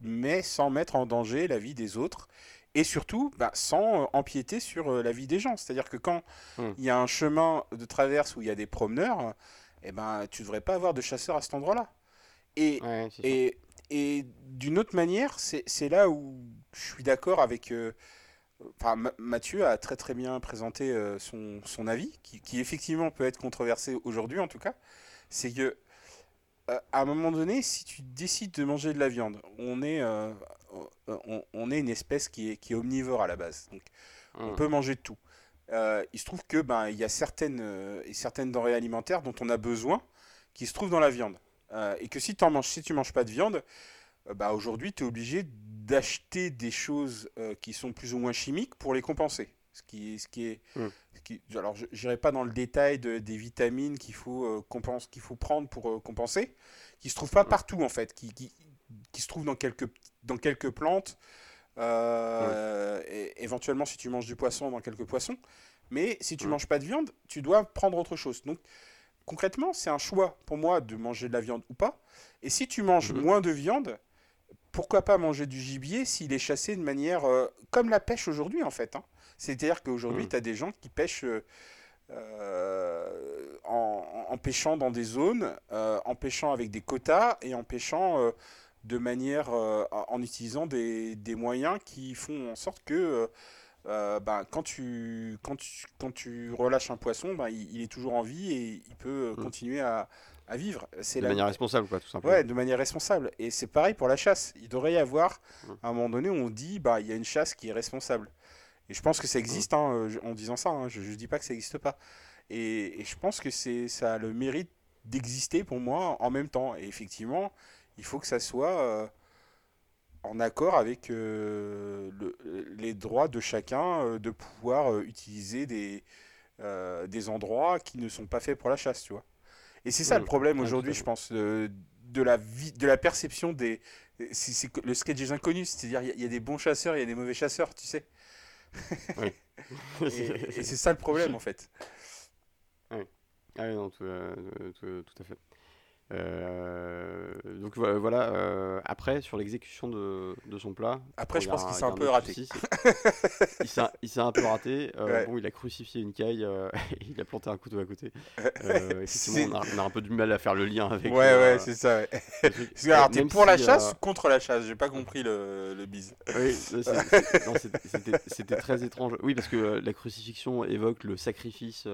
mais sans mettre en danger la vie des autres. Et surtout, bah, sans euh, empiéter sur euh, la vie des gens. C'est-à-dire que quand hmm. il y a un chemin de traverse où il y a des promeneurs, eh ben, tu ne devrais pas avoir de chasseurs à cet endroit-là. Et, et, et d'une autre manière, c'est là où je suis d'accord avec... Enfin, Mathieu a très très bien présenté son, son, avis, qui, qui, effectivement peut être controversé aujourd'hui en tout cas c'est que euh, à un moment donné, si tu décides de manger de la viande, on est, euh, on, est une espèce qui est, qui est omnivore à la base. Donc, on hmm. peut manger de tout. Euh, il se trouve que ben il y a certaines, certaines denrées alimentaires dont on a besoin qui se trouvent dans la viande. et que si, en manges, si tu manges pas de viande, bah, aujourd'hui tu es obligé d'acheter des choses qui sont plus ou moins chimiques pour les compenser. Ce qui, ce qui est, hmm alors je n'irai pas dans le détail des vitamines qu'il faut, euh, qu'il faut prendre pour euh, compenser, qui se trouvent pas partout en fait, qui, qui, qui, se trouvent dans quelques, dans quelques plantes, euh, et éventuellement si tu manges du poisson, dans quelques poissons. Mais si tu ne manges pas de viande, tu dois prendre autre chose. Donc concrètement, c'est un choix pour moi de manger de la viande ou pas. Et si tu manges mhm. moins de viande, pourquoi pas manger du gibier s'il est chassé de manière comme la pêche aujourd'hui en fait. Hein. C'est-à-dire qu'aujourd'hui, mm. tu as des gens qui pêchent euh, euh, en, pêchant dans des zones, euh, en pêchant avec des quotas et en pêchant de manière en utilisant des, moyens qui font en sorte que ben, quand, tu, quand, tu, quand tu relâches un poisson, ben, il, est toujours en vie et il peut mm. continuer à, à vivre. C'est de manière responsable, quoi, tout simplement. Ouais, de manière responsable. Et c'est pareil pour la chasse. Il devrait y avoir, à un moment donné, où on dit, bah, il y a une chasse qui est responsable. Et je pense que ça existe, hein, en disant ça. Hein. je ne dis pas que ça n'existe pas. Et, je pense que ça a le mérite d'exister pour moi en même temps. Et effectivement, il faut que ça soit euh, en accord avec euh, les droits de chacun euh, de pouvoir utiliser des, des endroits qui ne sont pas faits pour la chasse, tu vois. Et c'est ça le problème aujourd'hui, je pense, de, la vie, de la perception des. C'est le sketch des inconnus, c'est-à-dire il y, a des bons chasseurs, il y a des mauvais chasseurs, tu sais. Oui. et c'est ça le problème en fait. Ah oui, non, tout, euh, tout, à fait. Euh, donc voilà, euh, après sur l'exécution de, de, son plat. Après, je pense qu'il s'est un, peu raté. il s'est un peu raté. Bon, il a crucifié une caille et il a planté un couteau à côté. effectivement, on a, un peu du mal à faire le lien avec. Ouais, ouais, c'est ça. Alors, t'es pour la chasse ou contre la chasse? J'ai pas compris le, le bise. Oui, c'était très étrange. Oui, parce que la crucifixion évoque le sacrifice.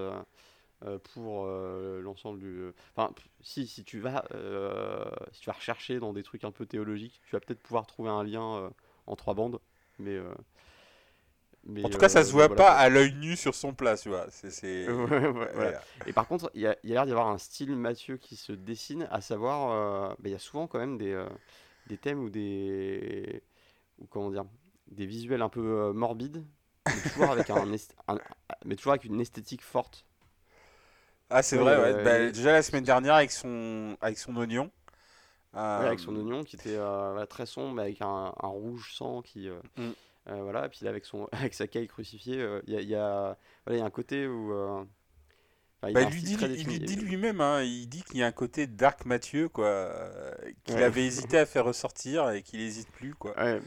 Euh, pour euh, l'ensemble du. Enfin, si, si tu vas, euh, si tu vas rechercher dans des trucs un peu théologiques, tu vas peut-être pouvoir trouver un lien en trois bandes, mais. Mais, en tout cas, ça se voit pas à l'œil nu sur son plat, tu vois. C'est, Et par contre, il y a, y a l'air d'y avoir un style Mathieu qui se dessine, à savoir, bah, il y a souvent quand même des, des thèmes ou des, ou comment dire, des visuels un peu morbides, mais toujours avec un, mais toujours avec une esthétique forte. Ah, c'est vrai, ouais. Bah, déjà la semaine dernière avec son, avec son oignon. avec son euh, oignon qui était euh, très sombre, avec un, un rouge sang qui. Euh, mm. voilà, et puis là, avec, son, avec sa caille crucifiée, il y, a, y, a, voilà, y a un côté où. Bah, il, lui dit, il dit lui-même, hein, il dit qu'il y a un côté Dark Mathieu, quoi, qu'il avait hésité à faire ressortir et qu'il n'hésite plus, quoi. Ouais.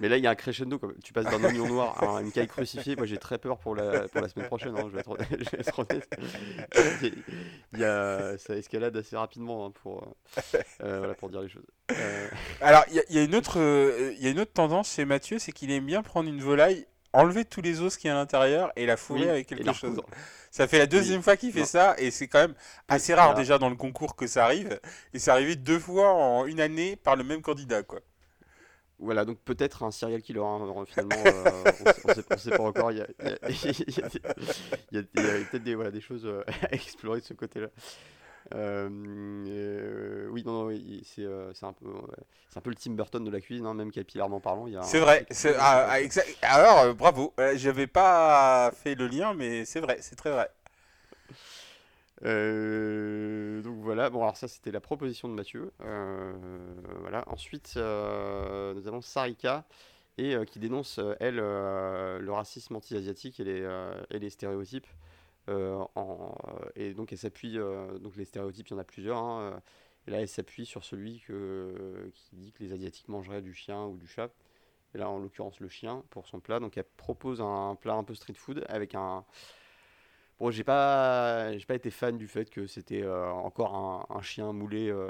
Mais là, il y a un crescendo. Comme tu passes d'un oignon noir à une caille crucifiée. Moi, j'ai très peur pour la, pour la semaine prochaine. Hein, je, vais être, je, vais être, honnête. Il y a, ça escalade assez rapidement hein, pour, euh, euh, voilà, pour dire les choses. Euh... Alors, il y, y, a une autre, il y a une autre tendance chez Mathieu, c'est qu'il aime bien prendre une volaille, enlever tous les os qui y a à l'intérieur et la fourrer avec quelque chose. Ça fait la deuxième fois qu'il fait ça et c'est quand même assez rare déjà dans le concours que ça arrive. Et c'est arrivé deux fois en une année par le même candidat, quoi. Voilà, donc peut-être un serial killer, hein, finalement, euh, on, ne sait, pas encore, il y a, peut-être des, voilà, des choses euh, à explorer de ce côté-là. Euh, oui, non, non c'est un, peu, c'est un peu le Tim Burton de la cuisine, hein, même capillairement parlant. C'est vrai, ah, ah, alors bravo, j'avais pas fait le lien, mais c'est vrai, c'est très vrai. Euh, donc voilà, bon alors ça c'était la proposition de Mathieu. Euh, voilà. Ensuite euh, nous avons Sarika et qui dénonce elle le racisme anti-asiatique et les, et les stéréotypes. Et donc elle s'appuie donc les stéréotypes il y en a plusieurs. Hein, et là elle s'appuie sur celui que, qui dit que les asiatiques mangeraient du chien ou du chat. Et là en l'occurrence le chien pour son plat. Donc elle propose un plat un peu street food avec un Bon, j'ai pas, j'ai pas été fan du fait que c'était euh, encore un, chien moulé, euh,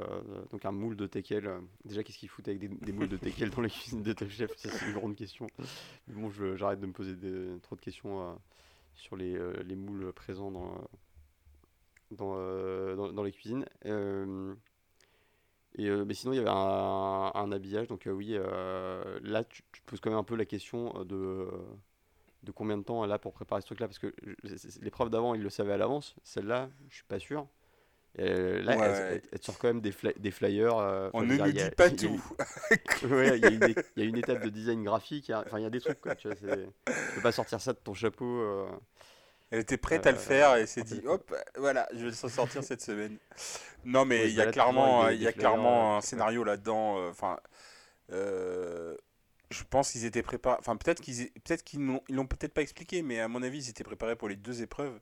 donc un moule de teckel. Déjà, qu'est-ce qu'ils foutent avec des, moules de teckel dans les cuisines de Top Chef? C'est une grande question. Mais bon, j'arrête de me poser trop de questions euh, sur les, les, moules présents dans, dans, dans, les cuisines. et, mais sinon, il y avait un, habillage, donc oui, là, tu, tu, te poses quand même un peu la question de de combien de temps elle a pour préparer ce truc-là Parce que l'épreuve d'avant, il le savait à l'avance. Celle-là, je suis pas sûr. là, elle, sort quand même des, des flyers. Euh, On ne nous dit pas tout. Il y, a une étape de design graphique. Enfin, il y a des trucs. Quoi, tu vois, peux pas sortir ça de ton chapeau. Euh. Elle était prête à le euh, faire et s'est dit hop, voilà, je vais s'en sortir cette semaine. Non, mais il y a clairement, il y a clairement un scénario là-dedans. Enfin, je pense qu'ils étaient préparés. Enfin, peut-être qu'ils peut-être qu'ils n'ont l'ont peut-être pas expliqué, mais à mon avis, ils étaient préparés pour les deux épreuves.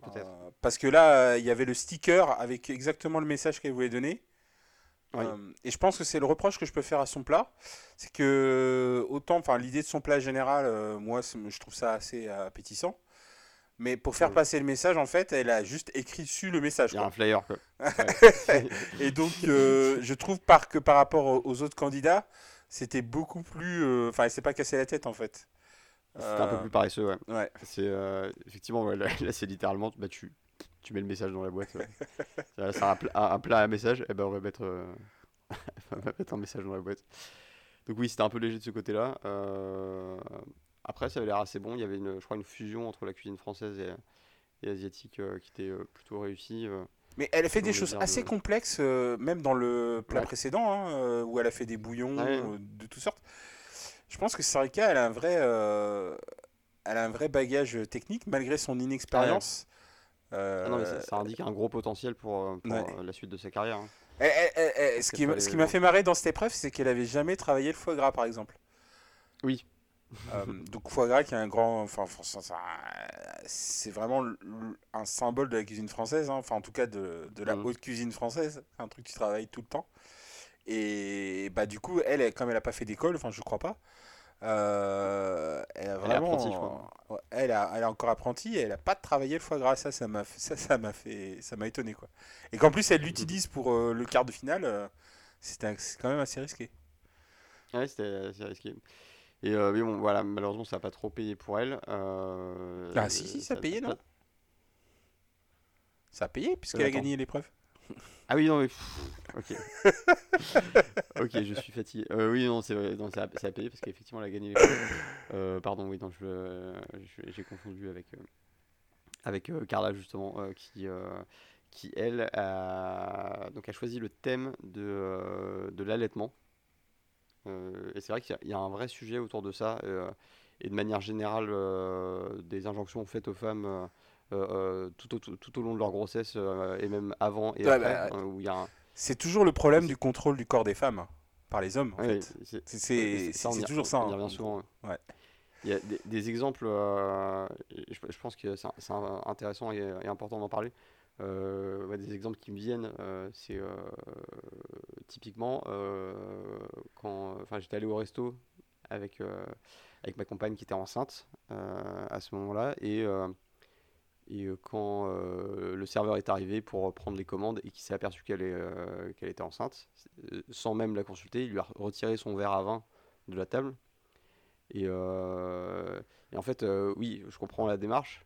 Peut-être. Euh, parce que là, il y avait le sticker avec exactement le message qu'elle voulait donner. Euh, et je pense que c'est le reproche que je peux faire à son plat, c'est que autant, enfin, l'idée de son plat général, euh, moi, je trouve ça assez appétissant. Mais pour faire passer le message, en fait, elle a juste écrit dessus le message. Il y a un flyer. Quoi. et donc, je trouve par, que par rapport aux autres candidats, c'était beaucoup plus. Euh, enfin, elle s'est pas cassé la tête en fait. C'était un peu euh, plus paresseux, ouais. ouais. C'est euh, effectivement, là, c'est littéralement, bah, tu, tu mets le message dans la boîte. ouais. Ça, un, pla- un, un plat à message, et ben on va mettre, euh, on va mettre un message dans la boîte. Donc oui, c'était un peu léger de ce côté-là. Euh, après, ça avait l'air assez bon. Il y avait, une, je crois, une fusion entre la cuisine française et, et asiatique euh, qui était plutôt réussie. Mais elle a fait des choses assez complexes, euh, même dans le plat Ouais. précédent, hein, euh, où elle a fait des bouillons Ouais. euh, de toutes sortes. Je pense que Sarika, elle a un vrai, euh, elle a un vrai bagage technique, malgré son inexpérience. Ah non, mais ça, ça indique un gros potentiel pour, la suite de sa carrière. hein. elle- elle- elle- elle- ce qui, qui m'a fait marrer dans cette épreuve, c'est qu'elle avait jamais travaillé le foie gras, par exemple. Oui. Euh, donc foie gras qui est un grand, enfin c'est vraiment un symbole de la cuisine française, hein. enfin en tout cas de, de la Mhm. haute cuisine française, un truc qui travaille tout le temps. Et bah du coup, elle, elle- comme elle a pas fait d'école, enfin je crois pas, euh, elle a Elle est vraiment, apprentie, elle a, elle est encore apprentie, et elle a pas travaillé le foie gras, ça, ça m'a, ça, ça m'a fait, ça m'a étonné quoi. Et qu'en plus elle l'utilise pour euh, le quart de finale, euh, c'est quand même assez risqué. Ouais, c'était assez risqué. Et euh, mais bon, voilà, malheureusement, ça n'a pas trop payé pour elle. Euh, Ah si si, ça payait non Ça a payé puisqu'elle a gagné l'épreuve. Ah oui, non, mais. ok. ok, je suis fatigué. Euh, oui, non, c'est vrai, non, ça, a, ça a payé parce qu'effectivement, elle a gagné les euh, Pardon, oui, non, j'ai confondu avec, avec Carla, justement, qui, qui, elle, a, donc, a choisi le thème de, de l'allaitement. Euh, et c'est vrai qu'il y a- il y, a un vrai sujet autour de ça. euh, et de manière générale, euh, des injonctions faites aux femmes. tout, au, tout au long de leur grossesse et même avant et Ouais, après, bah, où il y a un, C'est toujours le problème du contrôle du corps des femmes hein, par les hommes. En Ouais, fait. c'est- ça, on y- toujours ça. On y hein. souvent. ouais. Il y a des, des exemples, euh, je, je pense que c'est intéressant et, et important d'en parler. Euh, des exemples qui me viennent, euh, c'est euh, typiquement quand j'étais allé au resto avec, avec ma compagne qui était enceinte à ce moment-là, et, et quand le serveur est arrivé pour prendre les commandes et qu'il s'est aperçu qu'elle euh, qu'elle était enceinte, sans même la consulter, il lui a retiré son verre à vin de la table. Et, et en fait, oui, je comprends la démarche,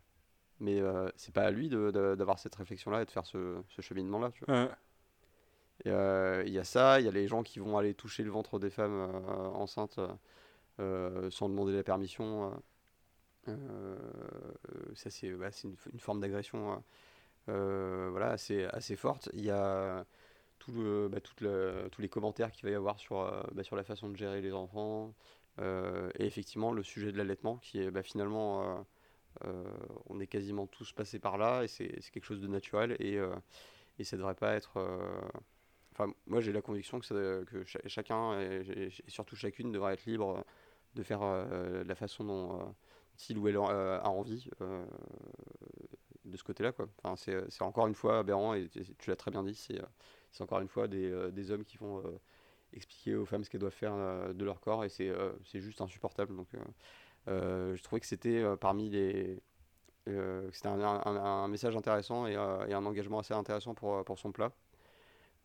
mais euh, c'est pas à lui d'avoir cette réflexion-là et de faire ce, ce cheminement-là. tu vois. Ouais. Euh, Il y a ça, il y a les gens qui vont aller toucher le ventre des femmes euh, enceintes euh, sans demander la permission. euh, euh, ça, c'est bah, une, une forme d'agression euh, euh, voilà, assez, assez forte. Il y a tout le, bah, toute tous les commentaires qu'il va y avoir sur, euh, bah, sur la façon de gérer les enfants. euh, et effectivement, le sujet de l'allaitement, qui est bah, finalement, euh, euh, on est quasiment tous passés par là, et c'est quelque chose de naturel, et, euh, et ça devrait pas être... euh, Enfin, moi j'ai la conviction que, que cha- chacun, et, surtout chacune, devrait être libre de faire euh, la façon dont euh, il ou elle euh, a envie euh, de ce côté-là. Enfin, c'est encore une fois aberrant, et tu l'as très bien dit, c'est euh, encore une fois des, euh, des hommes qui vont euh, expliquer aux femmes ce qu'elles doivent faire euh, de leur corps, et c'est euh, juste insupportable. Donc, euh, euh, je trouvais que c'était euh, parmi les... euh, c'était un, un- un message intéressant et, euh, et un engagement assez intéressant pour, euh, pour son plat.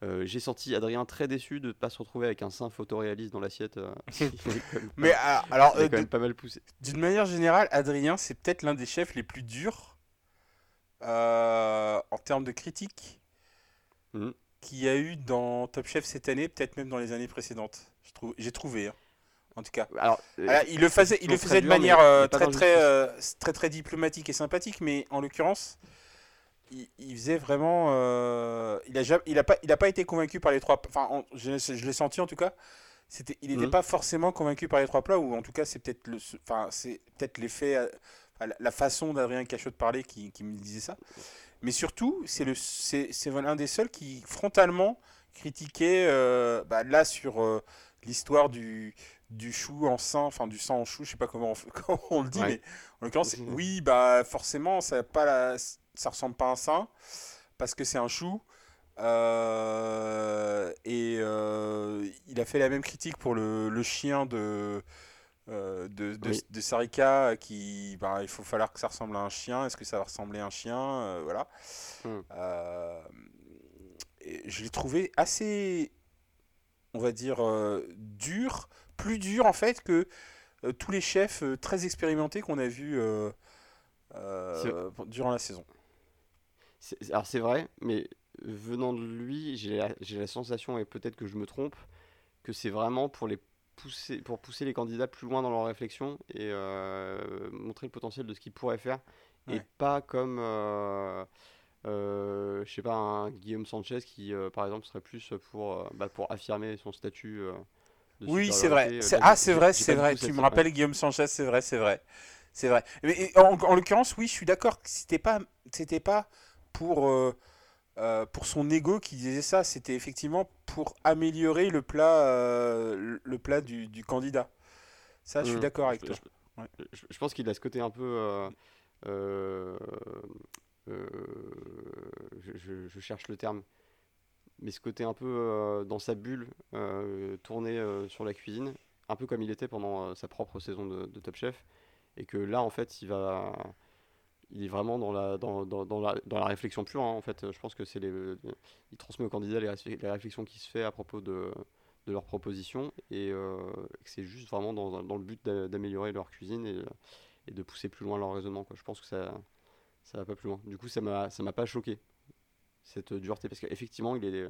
Euh, j'ai senti Adrien très déçu de ne pas se retrouver avec un sein photoréaliste dans l'assiette. euh, pas- Mais ah, alors, euh, quand même pas mal poussé. d'une manière générale, Adrien, c'est peut-être l'un des chefs les plus durs euh, en termes de critique Mhm. qu'il y a eu dans Top Chef cette année, peut-être même dans les années précédentes. Je trouve- J'ai trouvé, hein, en tout cas. Alors, euh, Alors, il le faisait, il le faisait de dur, manière euh, très, très, euh, très très diplomatique et sympathique, mais en l'occurrence, il, il faisait vraiment. euh, il a jamais, il a pas, il a pas été convaincu par les trois. Enfin, on- je, je l'ai senti en tout cas. C'était, il n'était Mhm. pas forcément convaincu par les trois plats, ou en tout cas, c'est peut-être le, enfin, c'est peut-être l'effet, la, façon d'Adrien Cachot de parler qui, qui me disait ça. Mais surtout, c'est le, c'est, c'est l'un des seuls qui frontalement critiquait, bah, là sur l'histoire du du chou en sang, enfin du sang en chou, je sais pas comment on, fait- comment on le dit, Ouais. mais en l'occurrence, oui, bah forcément, ça pas la, ça ressemble pas à un sein parce que c'est un chou. Euh, et euh, il a fait la même critique pour le, le chien de, euh, de, de, Oui. de Sarika qui, bah, il faut falloir que ça ressemble à un chien. Est-ce que ça va ressembler à un chien? Euh, Voilà. Hmm. Et je l'ai trouvé assez, on va dire, dur, plus dur en fait que euh, tous les chefs euh, très expérimentés qu'on a vus euh, durant la saison. alors c'est vrai, mais venant de lui, j'ai la, sensation, et peut-être que je me trompe, que c'est vraiment pour les pousser, pour pousser les candidats plus loin dans leur réflexion et montrer le potentiel de ce qu'ils pourraient faire, et pas comme, euh, je sais pas, un Guillaume Sanchez qui, euh, par exemple, serait plus pour, euh, bah, pour affirmer son statut Oui, c'est vrai. Euh, Ah, c'est vrai, c'est vrai. Tu me rappelles Guillaume Sanchez, c'est vrai, c'est vrai. C'est vrai. Mais en, en l'occurrence, oui, je suis d'accord que c'était pas, c'était pas pour, euh, euh, pour son ego qui disait ça. C'était effectivement pour améliorer le plat, euh, le plat du, du candidat. Ça, je suis Mmh. d'accord avec Je, toi. je- Ouais. je- je pense qu'il a ce côté un peu. je cherche le terme. Mais ce côté un peu euh, dans sa bulle, euh, tourné euh, sur la cuisine, un peu comme il était pendant euh, sa propre saison de, Top Chef. Et que là, en fait, il va. Il est vraiment dans la, dans, dans- la, dans la réflexion pure. hein, en fait, je pense que c'est les, il transmet aux candidats les, les réflexions qui se fait à propos de, de leurs propositions et que c'est juste vraiment dans, dans le but d'a- d'améliorer leur cuisine et, et de pousser plus loin leur raisonnement. Quoi. Je pense que ça, ça va pas plus loin. Du coup, ça m'a, ça m'a pas choqué cette dureté parce qu'effectivement, il est,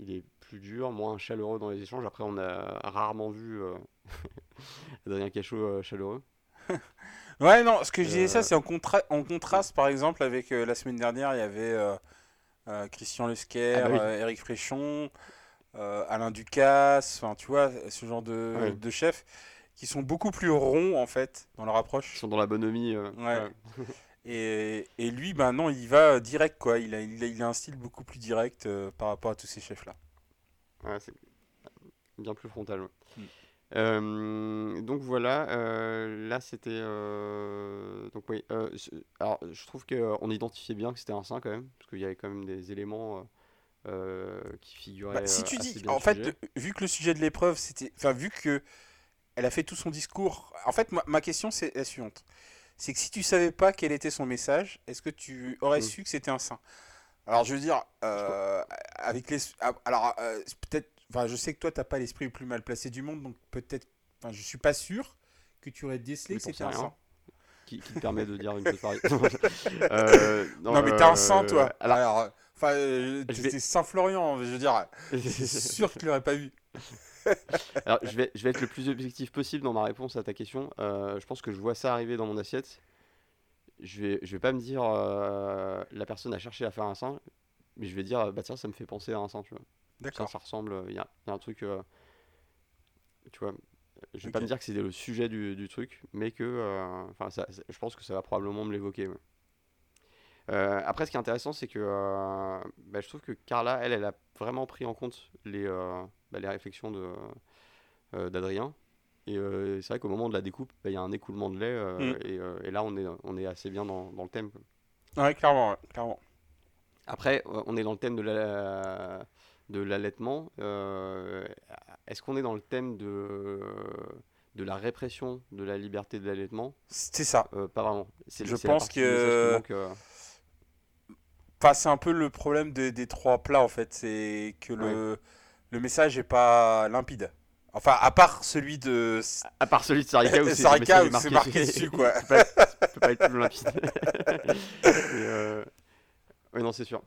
il est plus dur, moins chaleureux dans les échanges. Après, on a rarement vu euh, Adrien Cachot euh, chaleureux. Ouais, non, ce que je disais ça, Euh, c'est en, contra- en contraste, par exemple, avec la semaine dernière, il y avait Christian Lesquer, Ah bah oui. Eric Fréchon, euh, Alain Ducasse, enfin, tu vois, ce genre de, Ouais. de chefs qui sont beaucoup plus ronds, en fait, dans leur Ils approche. sont dans la bonhomie. euh, Ouais. ouais. Et, et lui, ben non, il va direct, quoi. Il a, il a, il a un style beaucoup plus direct euh, par rapport à tous ces chefs-là. Ouais, c'est bien plus frontal. ouais. Mm. Euh, donc voilà, euh, là c'était. donc oui, alors je trouve qu'on identifiait bien que c'était un saint quand même, parce qu'il y avait quand même des éléments qui figuraient Bah, si tu dis, en fait, le- vu que le sujet de l'épreuve, c'était, enfin, vu que elle a fait tout son discours, en fait, ma, ma question c'est la suivante. C'est que si tu savais pas quel était son message, est-ce que tu aurais Mm. su que c'était un saint? Alors, je veux dire, euh, avec les, ah, alors euh, peut-être, enfin, je sais que toi, t'as pas l'esprit le plus mal placé du monde, donc peut-être, enfin, je suis pas sûr que tu aurais décelé que c'était un saint. Qui, qui te permet de dire une chose pareille. Euh, Non, mais t'es un saint, toi. Alors, enfin, Je vais- c'est Saint-Florian, je veux dire, sûr que tu l'aurais pas vu. Alors, je vais, je vais être le plus objectif possible dans ma réponse à ta question. Euh, je pense que je vois ça arriver dans mon assiette. Je vais, je vais pas me dire euh, la personne a cherché à faire un sein, mais je vais dire bah tiens ça me fait penser à un sein, tu vois. D'accord. ça ressemble. Il y a, y a un truc, euh, tu vois. Je vais pas me dire que c'est le sujet du, du truc, mais que, euh, enfin, je pense que ça va probablement me l'évoquer. ouais. Euh, après, ce qui est intéressant, c'est que euh, bah, je trouve que Carla, elle, elle a vraiment pris en compte les, euh, bah, les réflexions d'Adrien. Et c'est vrai qu'au moment de la découpe, bah, il y a un écoulement de lait, Mm. et, et là, on est, on est assez bien dans, dans le thème. Ouais, clairement, ouais, clairement. Après, on est dans le thème de la, de l'allaitement. Est-ce qu'on est dans le thème de, de la répression de la liberté de l'allaitement? C'est ça. Pas vraiment. Je pense que- Enfin, c'est un peu le problème de- des trois plats en fait, c'est que le, le message est pas limpide. Enfin, à part celui de À part celui de Sarika où c'est marqué dessus quoi. Ça peut pas être- ça peut pas être plus limpide. Euh, Oui, non, c'est sûr.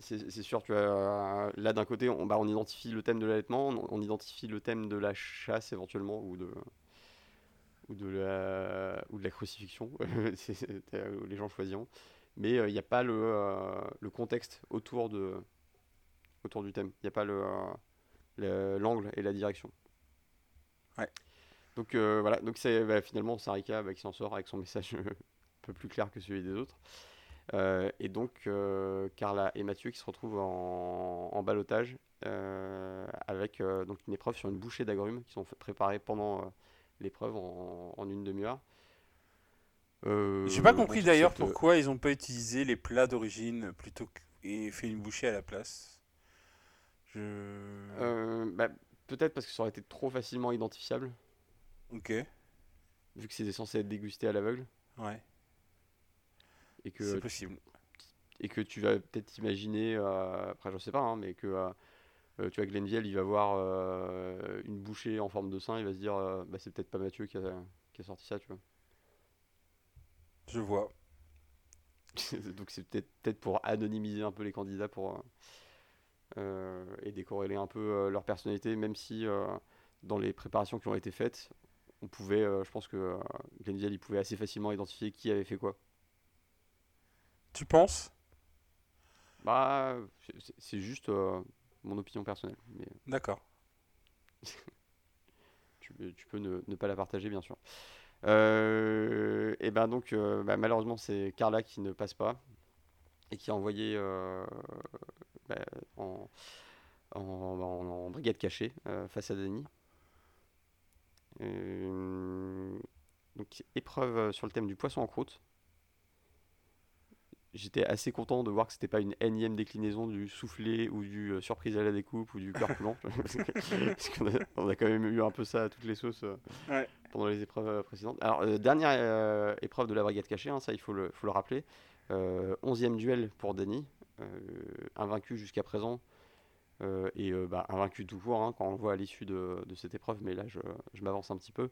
C'est sûr, tu vois, euh, là d'un côté, on, bah, on identifie le thème de l'allaitement, on, on identifie le thème de la chasse éventuellement, ou de, ou de, la, ou de la crucifixion, euh, les gens choisiront. Mais euh, il n'y a pas le, euh, le contexte autour, de, autour du thème, il n'y a pas le, euh, le- l'angle et la direction. Ouais. Donc euh, voilà, donc c'est bah, finalement Sarika bah, qui s'en sort avec son message un peu plus clair que celui des autres. Euh, et donc euh, Carla et Mathieu qui se retrouvent en, en balotage euh, avec euh, donc une épreuve sur une bouchée d'agrumes qui sont préparées pendant euh, l'épreuve en, en une demi-heure. Euh, J'ai pas compris d'ailleurs cette, euh, pourquoi ils ont pas utilisé les plats d'origine plutôt que et fait une bouchée à la place. Je. euh, bah, Peut-être parce que ça aurait été trop facilement identifiable, Ok. vu que c'est censé être dégusté à l'aveugle, Ouais. et que C'est possible. et que tu vas peut-être imaginer, euh, après je sais pas, hein, mais que euh, euh, tu vois Glenville, il va voir euh, une bouchée en forme de sein, il va se dire, euh, bah, c'est peut-être pas Mathieu qui a, qui a sorti ça, tu vois. Je vois. Donc c'est peut-être peut-être pour anonymiser un peu les candidats pour, euh, et décorréler un peu euh, leur personnalité, même si euh, dans les préparations qui ont été faites, on pouvait, je pense que euh, il pouvait assez facilement identifier qui avait fait quoi. Tu penses? Bah, c'est- juste mon opinion personnelle, mais D'accord. tu, peux- tu peux ne, ne pas la partager, bien sûr. Euh, et ben donc, euh, bah, malheureusement, c'est Carla qui ne passe pas et qui a envoyé euh, bah, en, en, en- brigade cachée face à Denis. Donc, épreuve sur le thème du poisson en croûte. J'étais assez content de voir que c'était pas une énième déclinaison du soufflé ou du euh, surprise à la découpe ou du cœur coulant. Parce qu'on a, on a quand même eu un peu ça à toutes les sauces euh, Ouais. pendant les épreuves euh, précédentes. Alors, euh, dernière épreuve de la brigade cachée, hein, ça il faut le, faut le rappeler. 11e duel pour Denis, euh, invaincu jusqu'à présent. et bah, invaincu tout court hein, quand on le voit à l'issue de, de cette épreuve, mais là je, je m'avance un petit peu.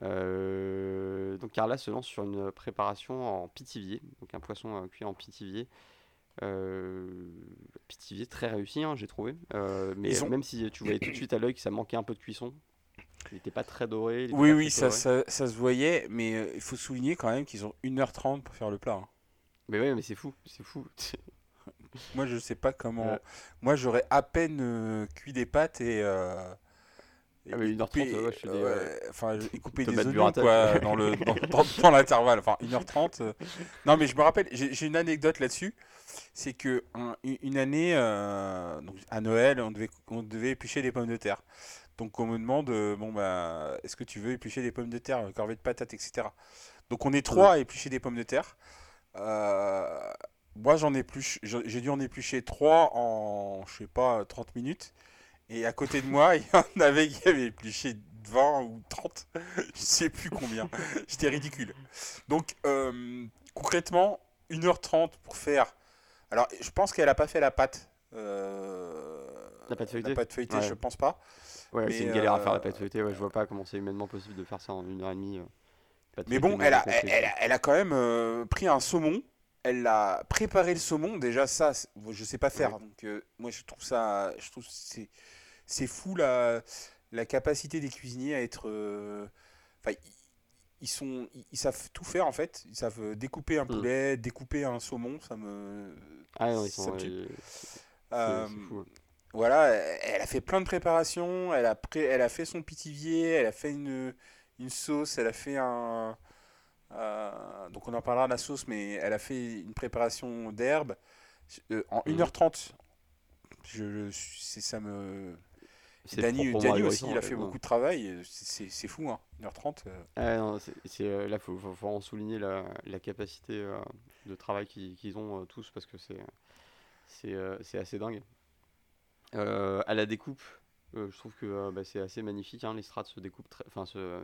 Euh, donc Carla se lance sur une préparation en pitivier, donc un poisson euh, cuit en pitivier. Euh, pitivier très réussi, hein, j'ai trouvé. Euh, mais ont- même si tu voyais tout de suite à l'œil que ça manquait un peu de cuisson, il n'était pas très doré. il Oui, oui, ça, ça, ça se voyait, mais il faut souligner quand même qu'ils ont 1h30 pour faire le plat. hein. Mais ouais, mais c'est fou, c'est fou. Moi, je sais pas comment. Ouais. Moi, j'aurais à peine cuit des pâtes et. Euh, Ah, mais et 1h30, coupé- ouais, je te dis, ouais, ouais. Enfin, couper Tomate des oignons, quoi, dans le dans, dans- dans l'intervalle. Enfin, 1h30. euh. Non, mais je me rappelle, j'ai j'ai une anecdote là-dessus. C'est que un- une année, euh, donc à Noël, on devait, on devait éplucher des pommes de terre. Donc on me demande, euh, bon bah, est-ce que tu veux éplucher des pommes de terre, corvée de patates, etc. Donc on est trois à éplucher des pommes de terre. Euh, moi j'en épluche, j'ai j'ai dû en éplucher trois en, je sais pas, 30 minutes. Et à côté de moi, il y en avait qui avaient épluché 20 ou 30, je sais plus combien. J'étais ridicule. Donc euh, concrètement, 1h30 pour faire. Alors je pense qu'elle a pas fait la pâte. euh, La pâte feuilletée La pâte feuilletée, Ouais. je pense pas. Ouais, c'est une galère à faire la euh, pâte feuilletée. Ouais, je vois pas comment c'est humainement possible de faire ça en une heure et demie. euh, pâte Mais feuilletée bon, elle a, elle, elle a- quand même euh, pris un saumon. Elle a préparé le saumon. Déjà, ça, je sais pas faire. Ouais. Donc, euh, moi, je trouve ça. Je trouve c'est, c'est fou la, la capacité des cuisiniers à être. euh, Enfin, ils, ils sont, ils, savent tout faire en fait. Ils savent découper un Mm. poulet, découper un saumon. Ça me. Ah non, ils sont. euh, Euh, fou. voilà, elle a fait plein de préparations, elle a, pré- elle a fait son pitivier, elle a fait une, une sauce, elle a fait un... euh, donc on en parlera de la sauce, mais elle a fait une préparation d'herbes euh, en Mhm. 1h30. Je, ça me... C'est Dany, aussi, il a fait beaucoup de travail, c'est, fou, hein, 1h30. euh. Ah non, euh, là, faut, faut, faut en souligner la, la capacité euh, de travail qu'ils, ont tous parce que c'est, assez dingue. Euh, à la découpe, euh, je trouve que euh, bah, c'est assez magnifique. hein, les strates se découpent, enfin se,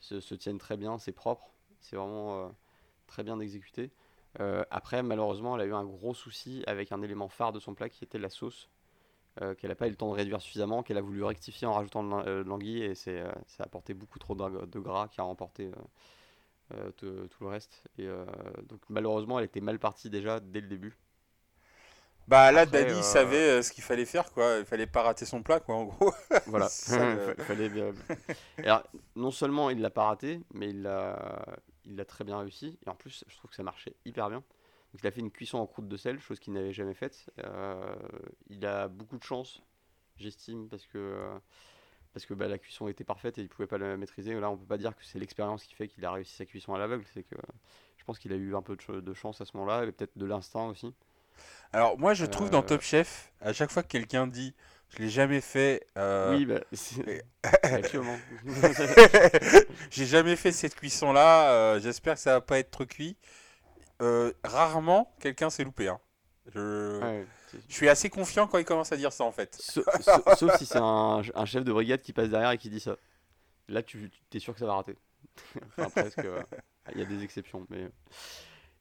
se, se tiennent très bien, c'est propre, c'est vraiment très bien exécuté. Après, malheureusement, elle a eu un gros souci avec un élément phare de son plat qui était la sauce, euh, qu'elle n'a pas eu le temps de réduire suffisamment, qu'elle a voulu rectifier en rajoutant de euh, l'anguille et c'est, euh, ça a apporté beaucoup trop de, de gras qui a remporté euh, euh, tout, tout le reste. Et euh, donc malheureusement, elle était mal partie déjà dès le début. Bah là, Après, Dany euh, savait euh, ce qu'il fallait faire, quoi. Il fallait pas rater son plat, quoi, en gros. Voilà, Ça, fallait bien. Alors, non seulement il l'a pas raté, mais il l'a, il l'a très bien réussi. Et en plus, je trouve que ça marchait hyper bien. Donc, il a fait une cuisson en croûte de sel, chose qu'il n'avait jamais faite. Euh, il a beaucoup de chance, j'estime, parce que, euh, parce que bah, la cuisson était parfaite et il pouvait pas la maîtriser. Là, on peut pas dire que c'est l'expérience qui fait qu'il a réussi sa cuisson à l'aveugle. C'est que je pense qu'il a eu un peu de, ch- de chance à ce moment-là, et peut-être de l'instinct aussi. Alors moi, je trouve dans Euh, Top Chef, à chaque fois que quelqu'un dit « je l'ai jamais fait euh, Oui, bah. J'ai jamais fait cette cuisson-là, euh, j'espère que ça va pas être trop cuit. Euh, rarement, quelqu'un s'est loupé. hein. Je... Ouais, je suis assez confiant quand il commence à dire ça en fait. Sa- sa- Sauf si c'est un, un chef de brigade qui passe derrière et qui dit ça. Là, tu es sûr que ça va rater. enfin, presque. euh, Il y a des exceptions. Mais...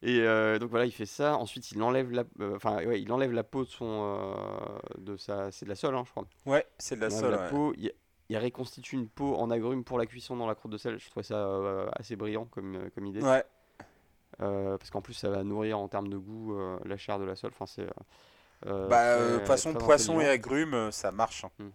Et euh, donc voilà, il fait ça. Ensuite, il enlève la, euh, enfin, ouais, il enlève la peau de son, euh, de sa, c'est de la sole, hein, je crois. Ouais, c'est de la sole. la ouais. peau. Il, il reconstitue une peau en agrumes pour la cuisson dans la croûte de sel. Je trouvais ça assez brillant comme, comme idée. Ouais. Parce qu'en plus, ça va nourrir en termes de goût la chair de la sole. Enfin, c'est. bah, façon poisson et agrumes, ça marche. Hein. Hmm.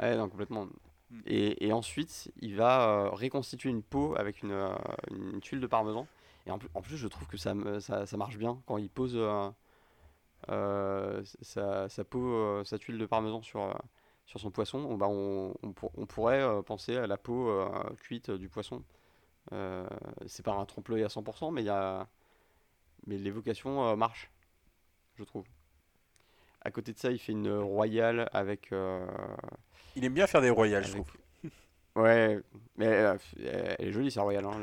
Ouais, non, complètement. Hmm. Et, et, ensuite, il va reconstituer une peau avec une, une, tuile de parmesan. Et en plus, en plus, je trouve que ça, ça, ça marche bien quand il pose sa, sa, peau, sa tuile de parmesan sur, sur son poisson. On, bah, on, on, pourrait penser à la peau cuite du poisson. C'est pas un trompe-l'œil à 100%, mais, y a... mais l'évocation marche, je trouve. À côté de ça, il fait une royale avec. Il aime bien faire des royales, je trouve. Ouais, mais elle, est jolie, sa royale. Hein,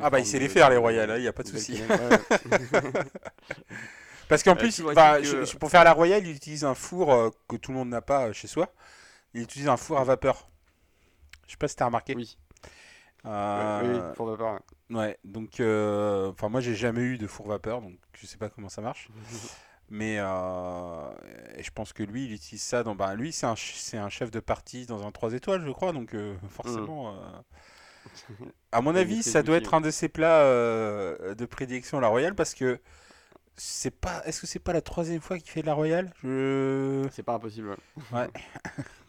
ah bah il sait les faire, les royales, il hein, n'y a pas de souci. Parce qu'en plus, pour faire la royale, il utilise un four euh, que tout le monde n'a pas euh, chez soi. Il utilise un four à vapeur. Je sais pas si tu as remarqué. Oui. Euh... Oui, four vapeur. Ouais, donc, euh, enfin, moi, j'ai jamais eu de four vapeur, donc je sais pas comment ça marche. Mais je pense que lui, il utilise ça dans. Bah, lui, c'est un, un, chef de partie dans un 3 étoiles, je crois, donc forcément. À mon avis, ça doit être un de ses plats de prédilection, la royale, parce que c'est pas. Est-ce que c'est pas la troisième fois qu'il fait de la royale? Je. C'est pas impossible. Ouais.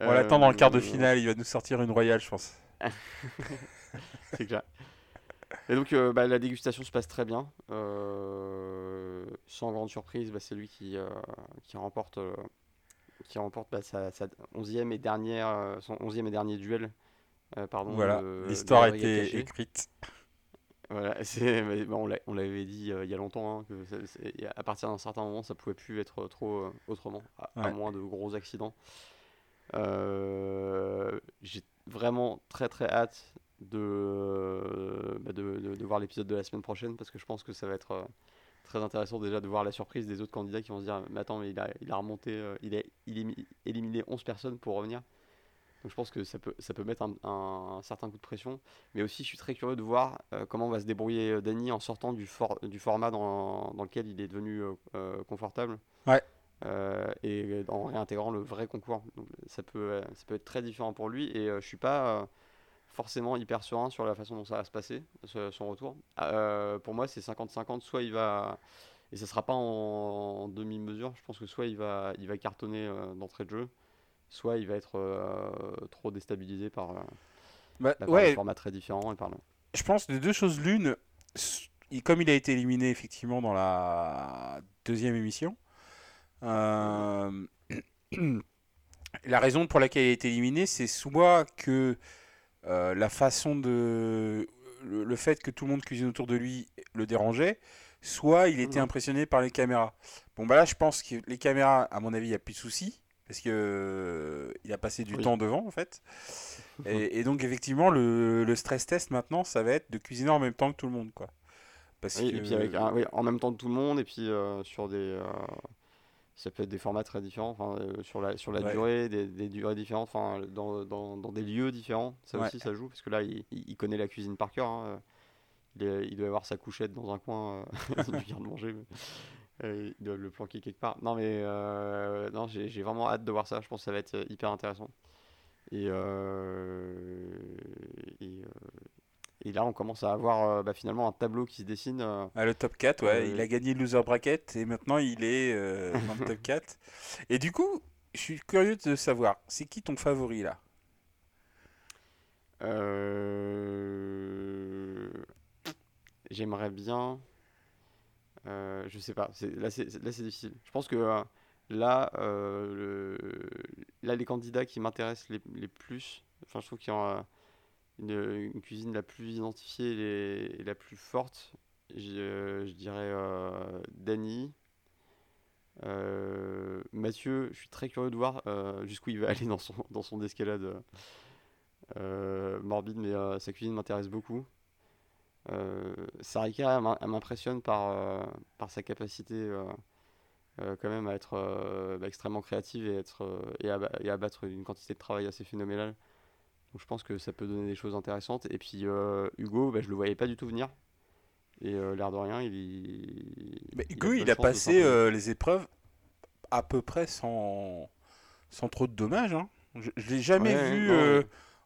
On l'attend dans le quart de euh, finale, il va nous sortir une royale, je pense. c'est clair. Et donc euh, bah, la dégustation se passe très bien. Euh, sans grande surprise, bah, c'est lui qui, qui remporte, qui remporte bah, sa, 11e et dernière, son 11e et dernier duel. pardon, voilà, l'histoire a été écrite. Voilà, on l'avait dit euh, il y a longtemps, hein, que à partir d'un certain moment, ça pouvait plus être trop euh, autrement, à, moins de gros accidents. Euh, j'ai vraiment très très hâte de, bah, de, de, voir l'épisode de la semaine prochaine parce que je pense que ça va être très intéressant déjà de voir la surprise des autres candidats qui vont se dire mais attends mais il a, il a remonté il, a, éliminé 11 personnes pour revenir donc je pense que ça peut, ça peut mettre un, certain coup de pression. Mais aussi, je suis très curieux de voir euh, comment va se débrouiller euh, Danny en sortant du, du format dans, dans, lequel il est devenu euh, confortable. Ouais. Et en réintégrant le vrai concours. Donc ça peut, ça peut être très différent pour lui. Et je suis pas forcément hyper serein sur la façon dont ça va se passer, son retour. pour moi, c'est 50-50. Soit il va. Et ça sera pas en, en demi-mesure. Je pense que soit il va, il va cartonner d'entrée de jeu soit il va être euh, trop déstabilisé par, euh, bah, un format très différent. Et Je pense de deux choses l'une, comme il a été éliminé effectivement dans la deuxième émission, euh, la raison pour laquelle il a été éliminé, c'est soit que la façon de. Le, fait que tout le monde cuisine autour de lui le dérangeait, soit il était mmh. impressionné par les caméras. Bon, bah là, je pense que les caméras, à mon avis, il n'y a plus de soucis parce que euh, il a passé du temps devant en fait. Et, donc effectivement le, stress test maintenant ça va être de cuisiner en même temps que tout le monde quoi. Parce et puis avec, en même temps que tout le monde et puis euh, sur des euh, ça peut être des formats très différents enfin, sur la sur la durée des, des, durées différentes enfin dans, dans, dans, des lieux différents ça aussi ça joue parce que là il, il connaît la cuisine par cœur hein. il, il, doit avoir sa couchette dans un coin il vient de manger euh, ils doivent le planquer quelque part. Non, mais euh, non, j'ai vraiment hâte de voir ça. Je pense que ça va être euh, hyper intéressant. Et, et, là, on commence à avoir bah, finalement un tableau qui se dessine. Ah, le top 4, ouais. il a gagné le loser bracket et maintenant il est dans le top 4. Et du coup, je suis curieux de savoir, c'est qui ton favori là? J'aimerais bien. Euh, je sais pas. Là, c'est difficile. Je pense que euh, là, euh, le, là, les candidats qui m'intéressent les, les, plus, enfin, je trouve qu'ils ont une, cuisine la plus identifiée et, la plus forte. Je, je dirais Dany. Mathieu, je suis très curieux de voir jusqu'où il va aller dans son, dans son escalade morbide, mais sa cuisine m'intéresse beaucoup. Euh, Sarika m'impressionne par, euh, par sa capacité euh, quand même à être bah, extrêmement créative et, être, et, à, battre une quantité de travail assez phénoménale. Donc je pense que ça peut donner des choses intéressantes. Et puis Hugo, bah, je le voyais pas du tout venir. Et l'air de rien, il. Hugo, il a, passé les épreuves à peu près sans, sans trop de dommages. Hein. Je, ne l'ai jamais vu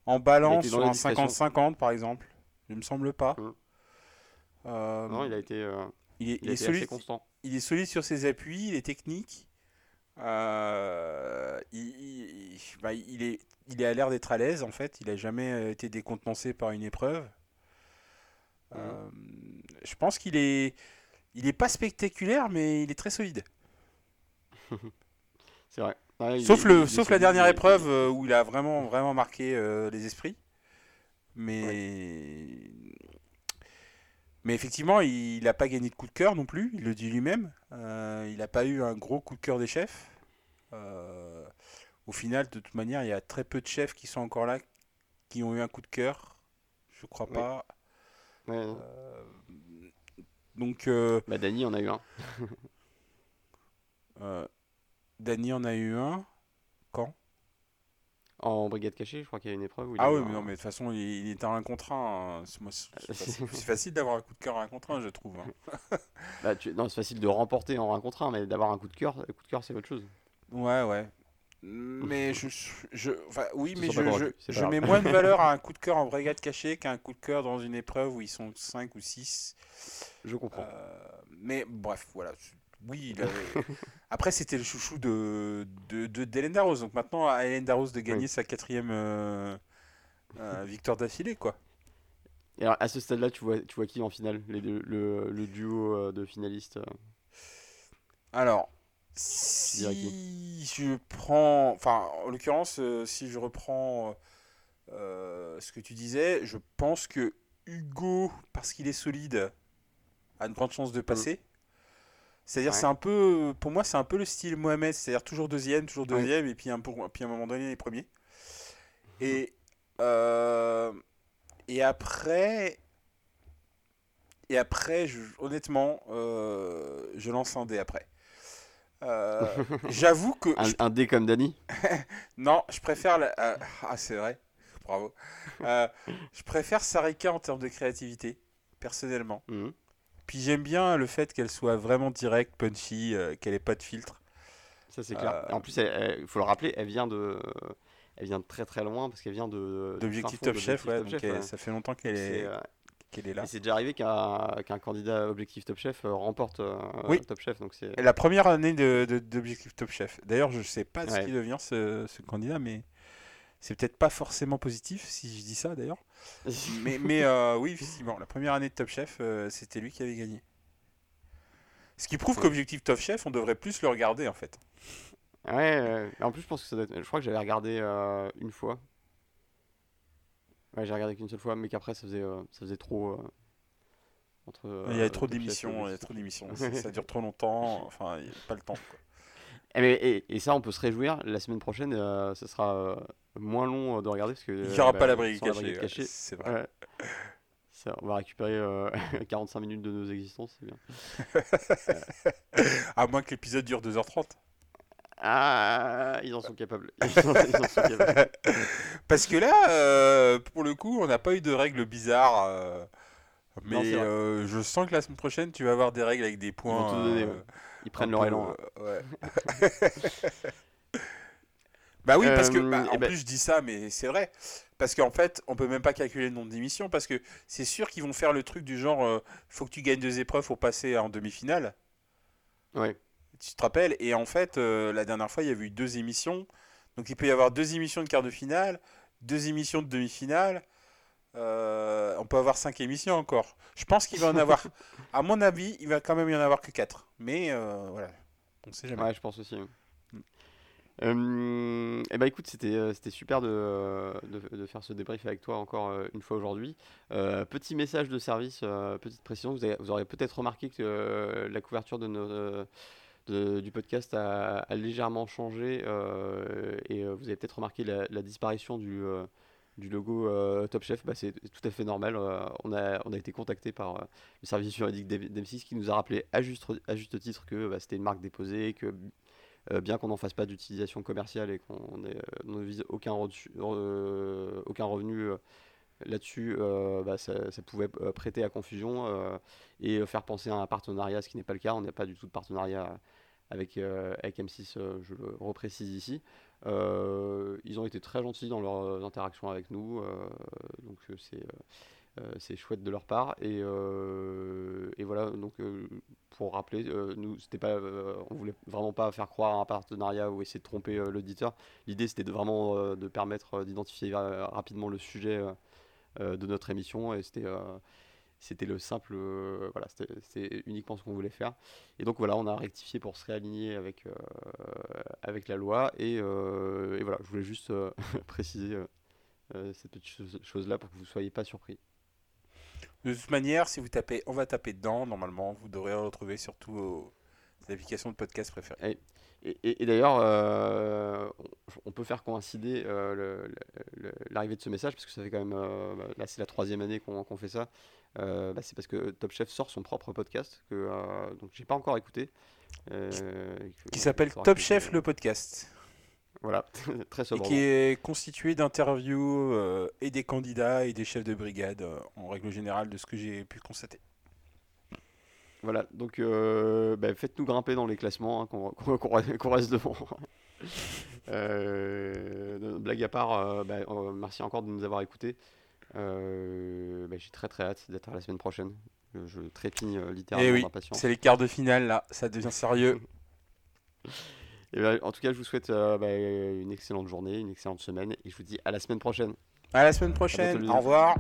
en balance sur un 50-50 par exemple. Il me semble pas. Euh, Non, il a été, euh, il est, il il a est été solide, assez constant. il est solide sur ses appuis, il est technique. Euh, il, il- bah, il est, il est à l'air d'être à l'aise en fait. Il a jamais euh, été décontenancé par une épreuve. Euh, je pense qu'il est, il est pas spectaculaire, mais il est très solide. C'est vrai. Ouais, Sauf, est- le, sauf solide, la dernière épreuve où il a vraiment, vraiment marqué euh, les esprits. Mais, mais effectivement, il n'a pas gagné de coup de cœur non plus, il le dit lui-même. Euh, il n'a pas eu un gros coup de cœur des chefs. Euh, au final, de toute manière, il y a très peu de chefs qui sont encore là qui ont eu un coup de cœur. Je crois Oui. pas. Euh, donc, Bah, Dany en a eu un. Danny en a eu un. En brigade cachée, je crois qu'il y a une épreuve où il Ah oui, mais non, mais de toute façon, il, il était en un contre un. hein. C'est facile, d'avoir un coup de cœur en un contre un, je trouve. hein. Bah, tu- Non, c'est facile de remporter en un contre un, mais d'avoir un coup de cœur, un coup de cœur, c'est autre chose. Ouais, ouais. Mais je, je, enfin, oui, mais je, je, je mets moins de valeur à un coup de cœur en brigade cachée qu'à un coup de cœur dans une épreuve où ils sont 5 ou 6. Je comprends. mais bref, voilà. Oui, il avait- après c'était le chouchou de, de, de d'Hélène Darroze. Donc maintenant à Hélène Darroze de gagner Oui. sa quatrième euh, euh, victoire d'affilée, quoi. Et alors, à ce stade-là, tu vois, tu vois qui en finale les deux- le, le duo euh, de finalistes Alors, si je prends, enfin, en l'occurrence, si je reprends euh, ce que tu disais, je pense que Hugo, parce qu'il est solide, a une grande chance de passer. C'est-à-dire, Ouais. c'est un peu, pour moi, c'est un peu le style Mohamed, c'est-à-dire toujours deuxième, toujours Ouais. deuxième, et puis, un, peu- puis à un moment donné, les premiers. Et, euh, et après, et après, je- honnêtement, euh, je lance un dé après. Euh, J'avoue que un, je- un dé comme Dany non, je préfère la- ah c'est vrai, bravo. Euh, je préfère Sarika en termes de créativité, personnellement. Mhm. Puis j'aime bien le fait qu'elle soit vraiment directe, punchy, euh, qu'elle ait pas de filtre. Ça, c'est clair. Euh, en plus, il faut le rappeler, elle vient de. Elle vient de très très loin parce qu'elle vient de. D'objectif Top Chef, d'Objectif ouais, Top donc Chef, elle- ouais. ça fait longtemps qu'elle est, euh, qu'elle est là. C'est déjà arrivé qu'un qu'un candidat objectif Top Chef remporte Oui. Top Chef. Donc c'est. La première année de, de- d'Objectif Top Chef. D'ailleurs, je sais pas ce qui devient ce, ce candidat, mais c'est peut-être pas forcément positif si je dis ça d'ailleurs. Mais, mais euh, oui, effectivement, la première année de Top Chef, euh, c'était lui qui avait gagné. Ce qui prouve qu'Objectif Top Chef, on devrait plus le regarder en fait. Ouais. Et en plus, je pense que ça doit être- Je crois que j'avais regardé euh, une fois. Ouais, j'ai regardé qu'une seule fois, mais qu'après, ça faisait, euh, ça faisait trop. euh, entre, il y a euh, trop d'émissions, il y a trop d'émissions, ça, dure trop longtemps, enfin, il n'y a pas le temps. quoi. Et, mais- et- et ça, on peut se réjouir. La semaine prochaine, euh, ça sera euh, moins long euh, de regarder parce que. Il n'y aura bah, pas la la cachée, brigade ouais, cachée, c'est vrai. ouais. Ça, on va récupérer euh, 45 minutes de nos existences, c'est bien. À moins que l'épisode dure 2h30. Ah, ils en sont capables. Ils en, ils en sont capables. Parce que là, euh, pour le coup, on n'a pas eu de règles bizarres. euh, mais Non, euh, je sens que la semaine prochaine, tu vas avoir des règles avec des points. tout donner, euh, ouais. Ils prennent leur peu, élan. euh, ouais. Bah oui, parce que Euh, bah, eh en ben- plus je dis ça, mais c'est vrai. Parce qu'en fait, on peut même pas calculer le nombre d'émissions parce que c'est sûr qu'ils vont faire le truc du genre, euh, faut que tu gagnes deux épreuves pour passer en demi-finale. Ouais. Tu te rappelles? Et en fait, euh, la dernière fois, il y avait eu deux émissions. Donc il peut y avoir deux émissions de quart de finale, deux émissions de demi-finale. Euh, on peut avoir cinq émissions encore. Je pense qu'il va en avoir. À mon avis, il va quand même y en avoir que quatre. Mais voilà, on sait jamais. Ouais, je pense aussi. Euh, eh ben écoute, c'était euh, super de, de, de faire ce débrief avec toi encore euh, une fois aujourd'hui. Euh, petit message de service, euh, petite précision, vous, aurez peut-être remarqué que euh, la couverture de nos, euh, du podcast a, légèrement changé euh, et euh, vous avez peut-être remarqué la, disparition du, euh, du logo euh, Top Chef. Bah, c'est tout à fait normal. euh, on, a, on a été contacté par euh, le service juridique d'M- d'M6 qui nous a rappelé à juste, à juste titre que bah, c'était une marque déposée, que euh, bien qu'on n'en fasse pas d'utilisation commerciale et qu'on euh, ne vise aucun, euh, revenu euh, là-dessus, euh, bah, ça, pouvait euh, prêter à confusion euh, et euh, faire penser à un partenariat, ce qui n'est pas le cas. On n'a pas du tout de partenariat avec, euh, avec M6, euh, je le reprécise ici. Euh, ils ont été très gentils dans leurs interactions avec nous, euh, donc euh, c'est euh, c'est chouette de leur part. Et, et voilà, donc pour rappeler, nous, c'était pas, on voulait vraiment pas faire croire à un partenariat ou essayer de tromper l'auditeur. L'idée, c'était de vraiment de permettre d'identifier rapidement le sujet de notre émission. Et c'était c'était le simple, euh, voilà, c'était uniquement ce qu'on voulait faire. Et donc voilà, on a rectifié pour se réaligner avec, euh, avec la loi. Et, euh, et, voilà, je voulais juste préciser cette petite chose-là pour que vous ne soyez pas surpris. De toute manière, si vous tapez, on va taper dedans, normalement, vous devrez retrouver surtout vos applications de podcast préférées. Et, d'ailleurs, on peut faire coïncider l'arrivée de ce message, parce que ça fait quand même, là c'est la troisième année qu'on fait ça, euh, bah, c'est parce que Top Chef sort son propre podcast que euh, donc j'ai pas encore écouté. Euh, qui s'appelle Top Chef le podcast. Voilà, très sobre. Et qui est constitué d'interviews et des candidats et des chefs de brigade en règle générale de ce que j'ai pu constater. Voilà, donc bah, faites-nous grimper dans les classements, hein, qu'on reste devant. blague à part, bah, merci encore de nous avoir écoutés. Euh, bah, j'ai très très hâte d'être à la semaine prochaine. Euh, je trépigne euh, littéralement eh d'impatience. C'est les quarts de finale là, ça devient sérieux. et bah, en tout cas, je vous souhaite bah, une excellente journée, une excellente semaine et je vous dis à la semaine prochaine. À la semaine prochaine, au revoir.